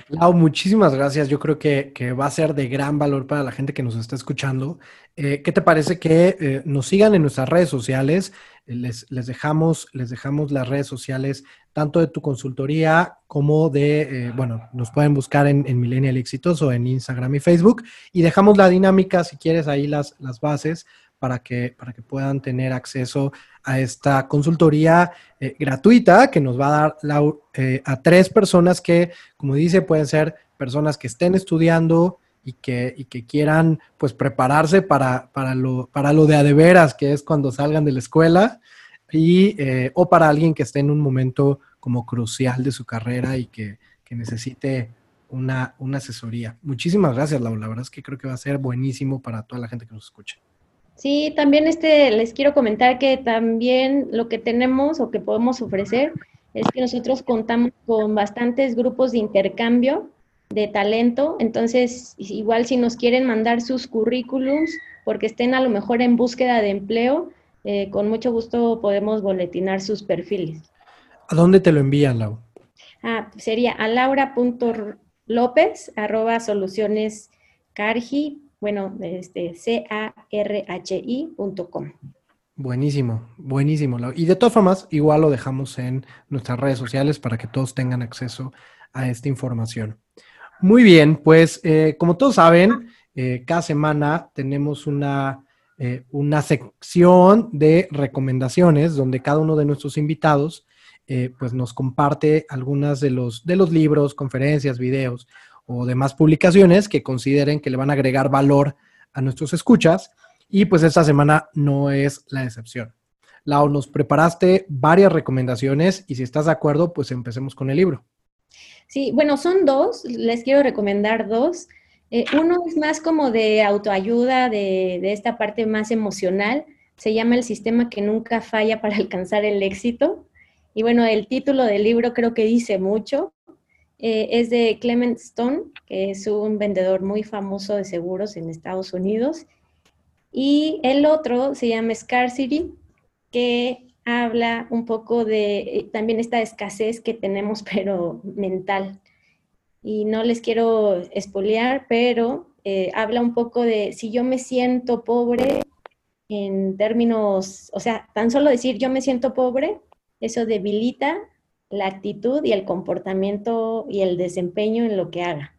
Lau, muchísimas gracias. Yo creo que, va a ser de gran valor para la gente que nos está escuchando. Eh, ¿Qué te parece que eh, nos sigan en nuestras redes sociales? Les, dejamos, les dejamos las redes sociales tanto de tu consultoría como de, eh, bueno, nos pueden buscar en, en, Millennial Exitoso en Instagram y Facebook. Y dejamos la dinámica, si quieres, ahí las, las bases para que, para que puedan tener acceso a esta consultoría eh, gratuita que nos va a dar eh, a tres personas que, como dice, pueden ser personas que estén estudiando y que, y que quieran pues prepararse para, para, lo, para lo de a de veras, que es cuando salgan de la escuela, y, eh, o para alguien que esté en un momento como crucial de su carrera y que, que necesite una, una asesoría. Muchísimas gracias, Laura. La verdad es que creo que va a ser buenísimo para toda la gente que nos escucha. Sí, también este, les quiero comentar que también lo que tenemos o que podemos ofrecer es que nosotros contamos con bastantes grupos de intercambio de talento. Entonces, igual si nos quieren mandar sus currículums, porque estén a lo mejor en búsqueda de empleo, eh, con mucho gusto podemos boletinar sus perfiles. ¿A dónde te lo envían, Lau? Ah, sería a laura.lópez arroba soluciones cargi, bueno, este, C-A-R-H-I.com. Buenísimo, buenísimo. Y de todas formas, igual lo dejamos en nuestras redes sociales para que todos tengan acceso a esta información. Muy bien, pues eh, como todos saben, eh, cada semana tenemos una, eh, una sección de recomendaciones donde cada uno de nuestros invitados pues nos comparte algunas de los, de los libros, conferencias, videos o demás publicaciones que consideren que le van a agregar valor a nuestros escuchas. Y pues esta semana no es la excepción. Lau, nos preparaste varias recomendaciones y si estás de acuerdo, pues empecemos con el libro. Sí, bueno, son dos, les quiero recomendar dos. Eh, uno es más como de autoayuda, de, de, esta parte más emocional. Se llama El sistema que nunca falla para alcanzar el éxito. Y bueno, el título del libro creo que dice mucho. Eh, es de Clement Stone, que es un vendedor muy famoso de seguros en Estados Unidos. Y el otro se llama Scarcity, que habla un poco de eh, también esta escasez que tenemos, pero mental. Y no les quiero espolear, pero eh, habla un poco de si yo me siento pobre en términos, o sea, tan solo decir yo me siento pobre, eso debilita la actitud y el comportamiento y el desempeño en lo que haga.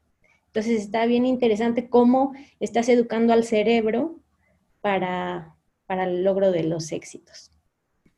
Entonces está bien interesante cómo estás educando al cerebro para, para el logro de los éxitos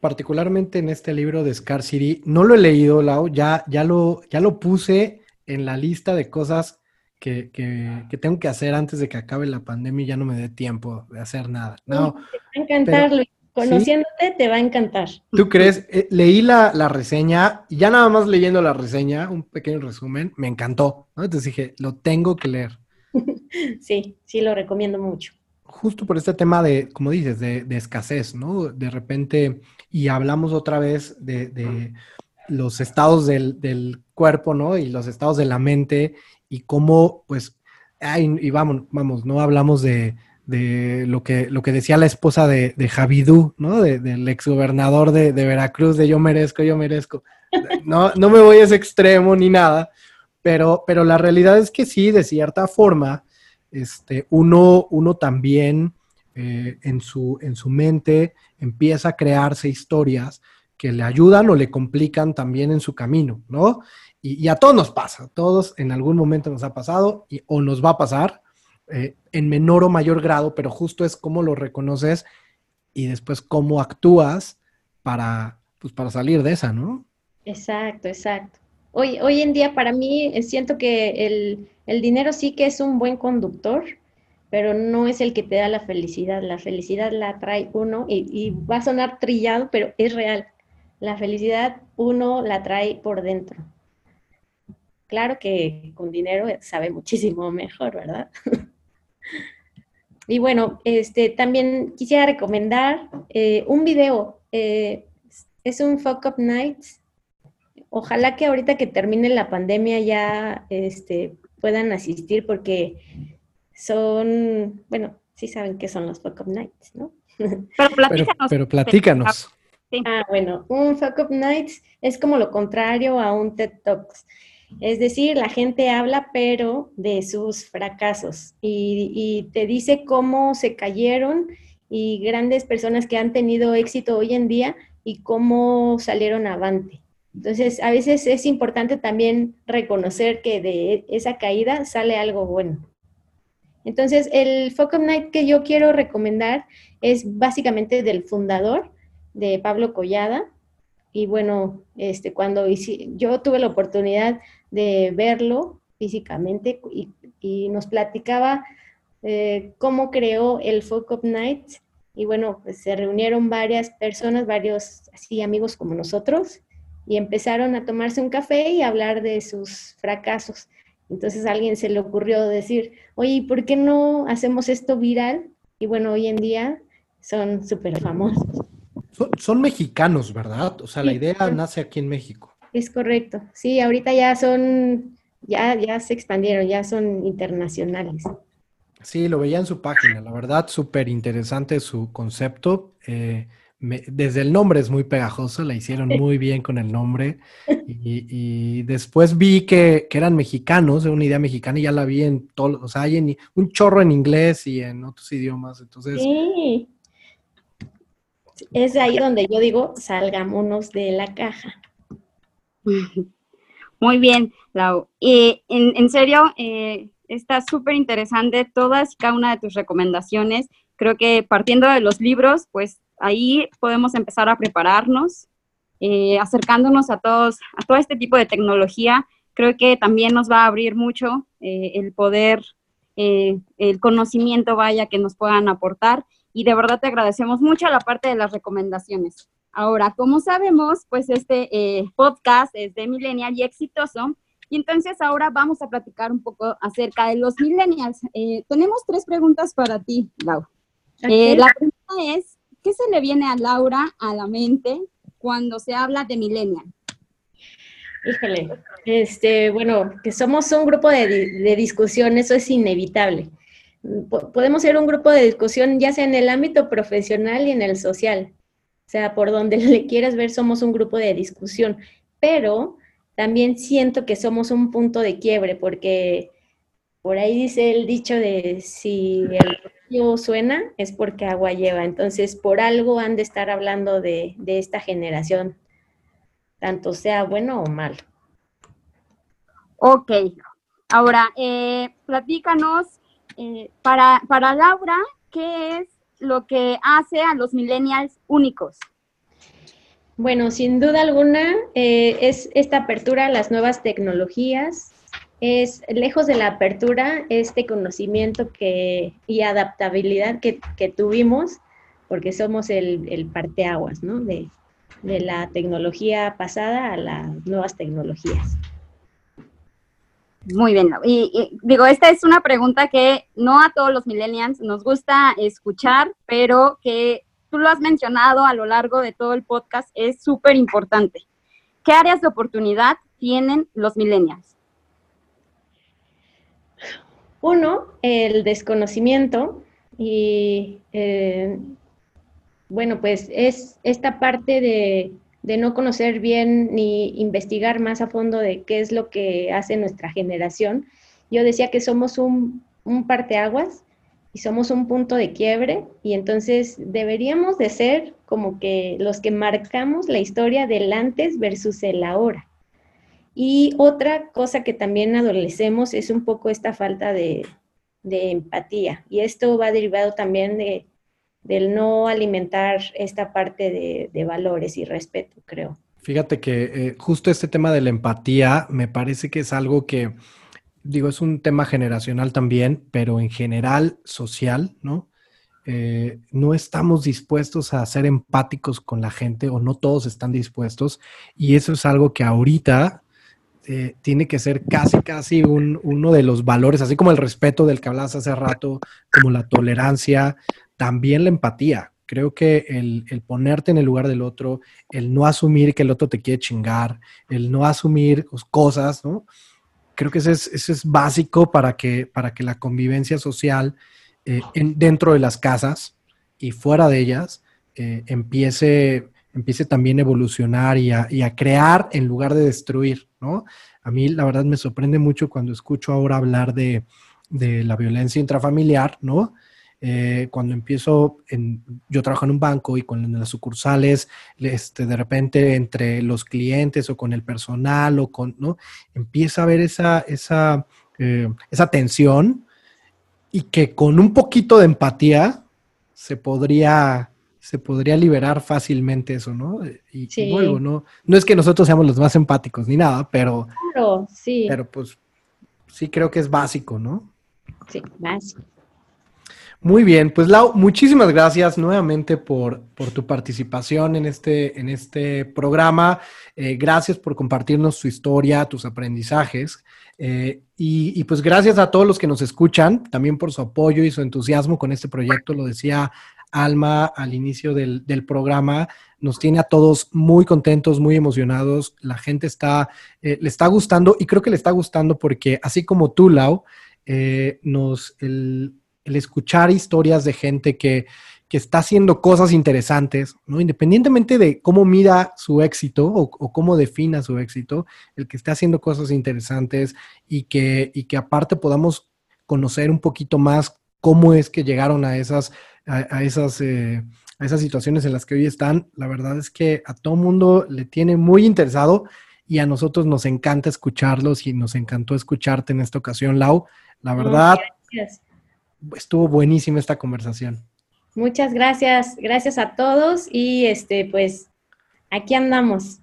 particularmente en este libro de Scarcity, no lo he leído, Lau, ya, ya, lo, ya lo puse en la lista de cosas que, que, tengo que hacer antes de que acabe la pandemia y ya no me dé tiempo de hacer nada. No, te va a encantar, Conociéndote, te va a encantar. ¿Tú crees? Eh, leí la, la, reseña y ya nada más leyendo la reseña, un pequeño resumen, me encantó. Entonces dije, lo tengo que leer. sí, sí, lo recomiendo mucho justo por este tema de, como dices, de, escasez, ¿no? De repente, y hablamos otra vez de, los estados del, cuerpo, ¿no? Y los estados de la mente y cómo, pues, y vamos, vamos, no hablamos de, lo, que, lo que decía la esposa de, Javidú, ¿no? del exgobernador de, de Veracruz, de yo merezco, yo merezco. No, no me voy a ese extremo ni nada, pero, pero la realidad es que sí, de cierta forma, este, uno, uno también eh, en, su, en su mente empieza a crearse historias que le ayudan o le complican también en su camino, ¿no? Y, a todos nos pasa, todos en algún momento nos ha pasado y, o nos va a pasar eh, en menor o mayor grado, pero justo es cómo lo reconoces y después cómo actúas para, pues, para salir de esa, ¿no? Exacto, exacto. Hoy, hoy en día para mí eh, siento que el, el dinero sí que es un buen conductor, pero no es el que te da la felicidad. La felicidad la trae uno y, va a sonar trillado, pero es real. La felicidad uno la trae por dentro. Claro que con dinero sabe muchísimo mejor, ¿verdad? y bueno, este, también quisiera recomendar eh, un video. Eh, es un Fuck Up Nights. Ojalá que ahorita que termine la pandemia ya este, puedan asistir porque son, bueno, sí saben qué son los Fuck Up Nights, ¿no? Pero platícanos. Pero, platícanos. Ah, bueno, un Fuck Up Nights es como lo contrario a un TED Talks. Es decir, la gente habla, pero de sus fracasos y, y, te dice cómo se cayeron y grandes personas que han tenido éxito hoy en día y cómo salieron avante. Entonces, a veces es importante también reconocer que de esa caída sale algo bueno. Entonces, el Focus Night que yo quiero recomendar es básicamente del fundador, de Pablo Collada. Y bueno, este, cuando yo tuve la oportunidad de verlo físicamente y, nos platicaba eh, cómo creó el Focus Night. Y bueno, pues se reunieron varias personas, varios así amigos como nosotros, y empezaron a tomarse un café y hablar de sus fracasos. Entonces a alguien se le ocurrió decir, oye, ¿por qué no hacemos esto viral? Y bueno, hoy en día son súper famosos. Son, mexicanos, ¿verdad? O sea, la idea nace aquí en México. Es correcto. Sí, ahorita ya son ya, ya se expandieron, ya son internacionales. Sí, lo veía en su página, la verdad, súper interesante su concepto. Eh, desde el nombre es muy pegajoso, la hicieron muy bien con el nombre. Y, después vi que, eran mexicanos, una idea mexicana, y ya la vi en todo, o sea, hay en, un chorro en inglés y en otros idiomas. Entonces. Sí. Es ahí donde yo digo, salgámonos de la caja. Muy bien, Lau. Y en, serio, eh, está súper interesante todas y cada una de tus recomendaciones. Creo que partiendo de los libros, pues ahí podemos empezar a prepararnos, eh, acercándonos a todos, a todo este tipo de tecnología. Creo que también nos va a abrir mucho eh, el poder, eh, el conocimiento, vaya, que nos puedan aportar. Y de verdad te agradecemos mucho la parte de las recomendaciones. Ahora, como sabemos, pues este podcast es de Millennial y exitoso. Y entonces ahora vamos a platicar un poco acerca de los millennials. tenemos tres preguntas para ti, Lau. la primera es, ¿qué se le viene a Laura a la mente cuando se habla de millennial? Híjole, este, bueno, que somos un grupo de, discusión, eso es inevitable. podemos ser un grupo de discusión ya sea en el ámbito profesional y en el social. O sea, por donde le quieras ver, somos un grupo de discusión. Pero también siento que somos un punto de quiebre, porque por ahí dice el dicho de si el suena es porque agua lleva. Entonces, por algo han de estar hablando de, esta generación, tanto sea bueno o malo. Ok. Ahora, eh, platícanos, eh, para, para Laura, ¿qué es lo que hace a los millennials únicos? Bueno, sin duda alguna eh, es esta apertura a las nuevas tecnologías, es lejos de la apertura, este conocimiento que, y adaptabilidad que, tuvimos, porque somos el, el parteaguas, ¿no? De, de la tecnología pasada a las nuevas tecnologías. Muy bien. Y, digo, esta es una pregunta que no a todos los millennials nos gusta escuchar, pero que tú lo has mencionado a lo largo de todo el podcast, es súper importante. ¿Qué áreas de oportunidad tienen los millennials? Uno, el desconocimiento y, eh, bueno, pues es esta parte de, no conocer bien ni investigar más a fondo de qué es lo que hace nuestra generación. Yo decía que somos un, un parteaguas y somos un punto de quiebre y entonces deberíamos de ser como que los que marcamos la historia del antes versus el ahora. Y otra cosa que también adolecemos es un poco esta falta de, empatía. Y esto va derivado también de, del no alimentar esta parte de, valores y respeto, creo. Fíjate que eh, justo este tema de la empatía me parece que es algo que, digo, es un tema generacional también, pero en general social, ¿no? Eh, no estamos dispuestos a ser empáticos con la gente o no todos están dispuestos y eso es algo que ahorita eh, tiene que ser casi, casi uno de los valores, así como el respeto del que hablabas hace rato, como la tolerancia, también la empatía. Creo que el, ponerte en el lugar del otro, el no asumir que el otro te quiere chingar, el no asumir cosas, ¿no? Creo que eso es, básico para que, para que la convivencia social eh, dentro de las casas y fuera de ellas eh, empiece empiece también a evolucionar y a, crear en lugar de destruir, ¿no? A mí la verdad me sorprende mucho cuando escucho ahora hablar de, la violencia intrafamiliar, ¿no? Eh, cuando empiezo, en, yo trabajo en un banco y con las sucursales, este, de repente entre los clientes o con el personal o con, ¿no? Empieza a haber esa, esa, eh, esa tensión y que con un poquito de empatía se podría se podría liberar fácilmente eso, ¿no? Y, luego, ¿no? No es que nosotros seamos los más empáticos ni nada, pero. Claro, sí. Pero pues sí creo que es básico, ¿no? Sí, básico. Muy bien, pues Lau, muchísimas gracias nuevamente por, por tu participación en este, en este programa. Eh, gracias por compartirnos su historia, tus aprendizajes. Eh, y, y, pues gracias a todos los que nos escuchan, también por su apoyo y su entusiasmo con este proyecto. Lo decía Alma al inicio del, programa, nos tiene a todos muy contentos, muy emocionados. La gente está, eh, le está gustando y creo que le está gustando porque así como tú, Lau, eh, nos, el, escuchar historias de gente que, está haciendo cosas interesantes, ¿no? Independientemente de cómo mira su éxito o, cómo defina su éxito, el que esté haciendo cosas interesantes y que, y que aparte podamos conocer un poquito más cómo es que llegaron a esas, a, esas, eh, a esas situaciones en las que hoy están. La verdad es que a todo mundo le tiene muy interesado y a nosotros nos encanta escucharlos y nos encantó escucharte en esta ocasión, Lau. La verdad, estuvo buenísima esta conversación. Muchas gracias, gracias a todos y este, pues aquí andamos.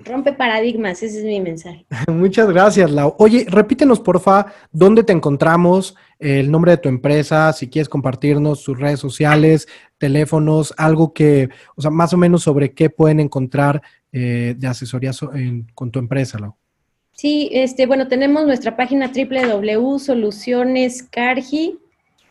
Rompe paradigmas, ese es mi mensaje. Muchas gracias, Lau. Oye, repítenos, porfa, dónde te encontramos, el nombre de tu empresa, si quieres compartirnos sus redes sociales, teléfonos, algo que, o sea, más o menos sobre qué pueden encontrar eh, de asesoría con tu empresa, Lau. Sí, este, bueno, tenemos nuestra página www.solucionescargi.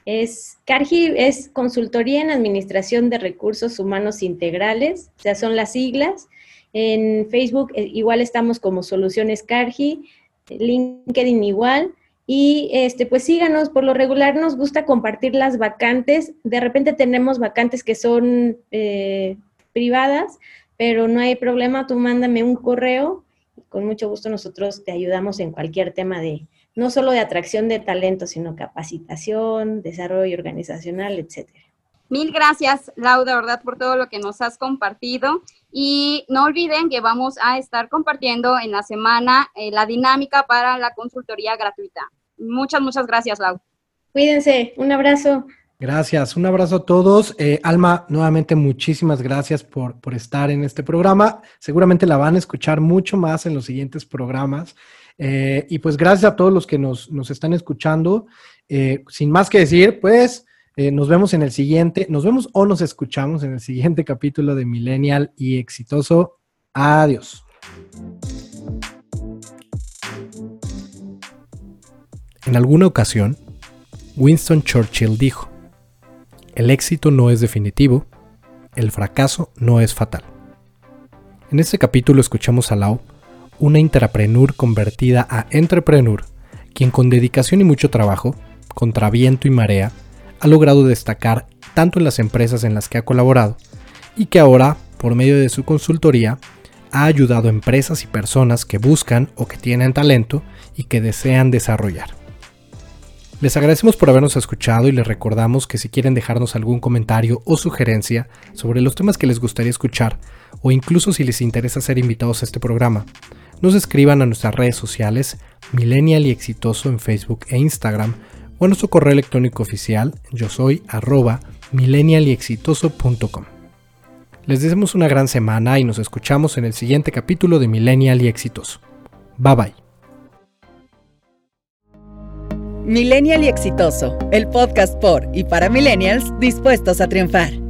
Es, Cargi es consultoría en administración de recursos humanos integrales, o sea, son las siglas. En Facebook eh, igual estamos como Soluciones Cargi, LinkedIn igual. Y este, pues síganos, por lo regular nos gusta compartir las vacantes. De repente tenemos vacantes que son eh, privadas, pero no hay problema, tú mándame un correo y con mucho gusto nosotros te ayudamos en cualquier tema de, no solo de atracción de talento, sino capacitación, desarrollo organizacional, etcétera. Mil gracias, Lau, verdad, por todo lo que nos has compartido. Y no olviden que vamos a estar compartiendo en la semana eh, la dinámica para la consultoría gratuita. Muchas, muchas gracias, Lau. Cuídense, un abrazo. Gracias, un abrazo a todos. Eh, Alma, nuevamente muchísimas gracias por, por, estar en este programa. Seguramente la van a escuchar mucho más en los siguientes programas. Eh, y pues gracias a todos los que nos, nos están escuchando. sin más que decir, pues eh, nos vemos en el siguiente, nos vemos o nos escuchamos en el siguiente capítulo de Millennial y Exitoso. Adiós. En alguna ocasión, Winston Churchill dijo, el éxito no es definitivo, el fracaso no es fatal. En este capítulo escuchamos a Lau, una intrapreneur convertida a entrepreneur, quien con dedicación y mucho trabajo, contra viento y marea, ha logrado destacar tanto en las empresas en las que ha colaborado y que ahora, por medio de su consultoría, ha ayudado a empresas y personas que buscan o que tienen talento y que desean desarrollar. Les agradecemos por habernos escuchado y les recordamos que si quieren dejarnos algún comentario o sugerencia sobre los temas que les gustaría escuchar o incluso si les interesa ser invitados a este programa, nos escriban a nuestras redes sociales Millennial y Exitoso en Facebook e Instagram o nuestro correo electrónico oficial yo soy arroba millennialexitoso.com. Les deseamos una gran semana y nos escuchamos en el siguiente capítulo de Millennial y Exitoso. Bye bye. Millennial y Exitoso, el podcast por y para millennials dispuestos a triunfar.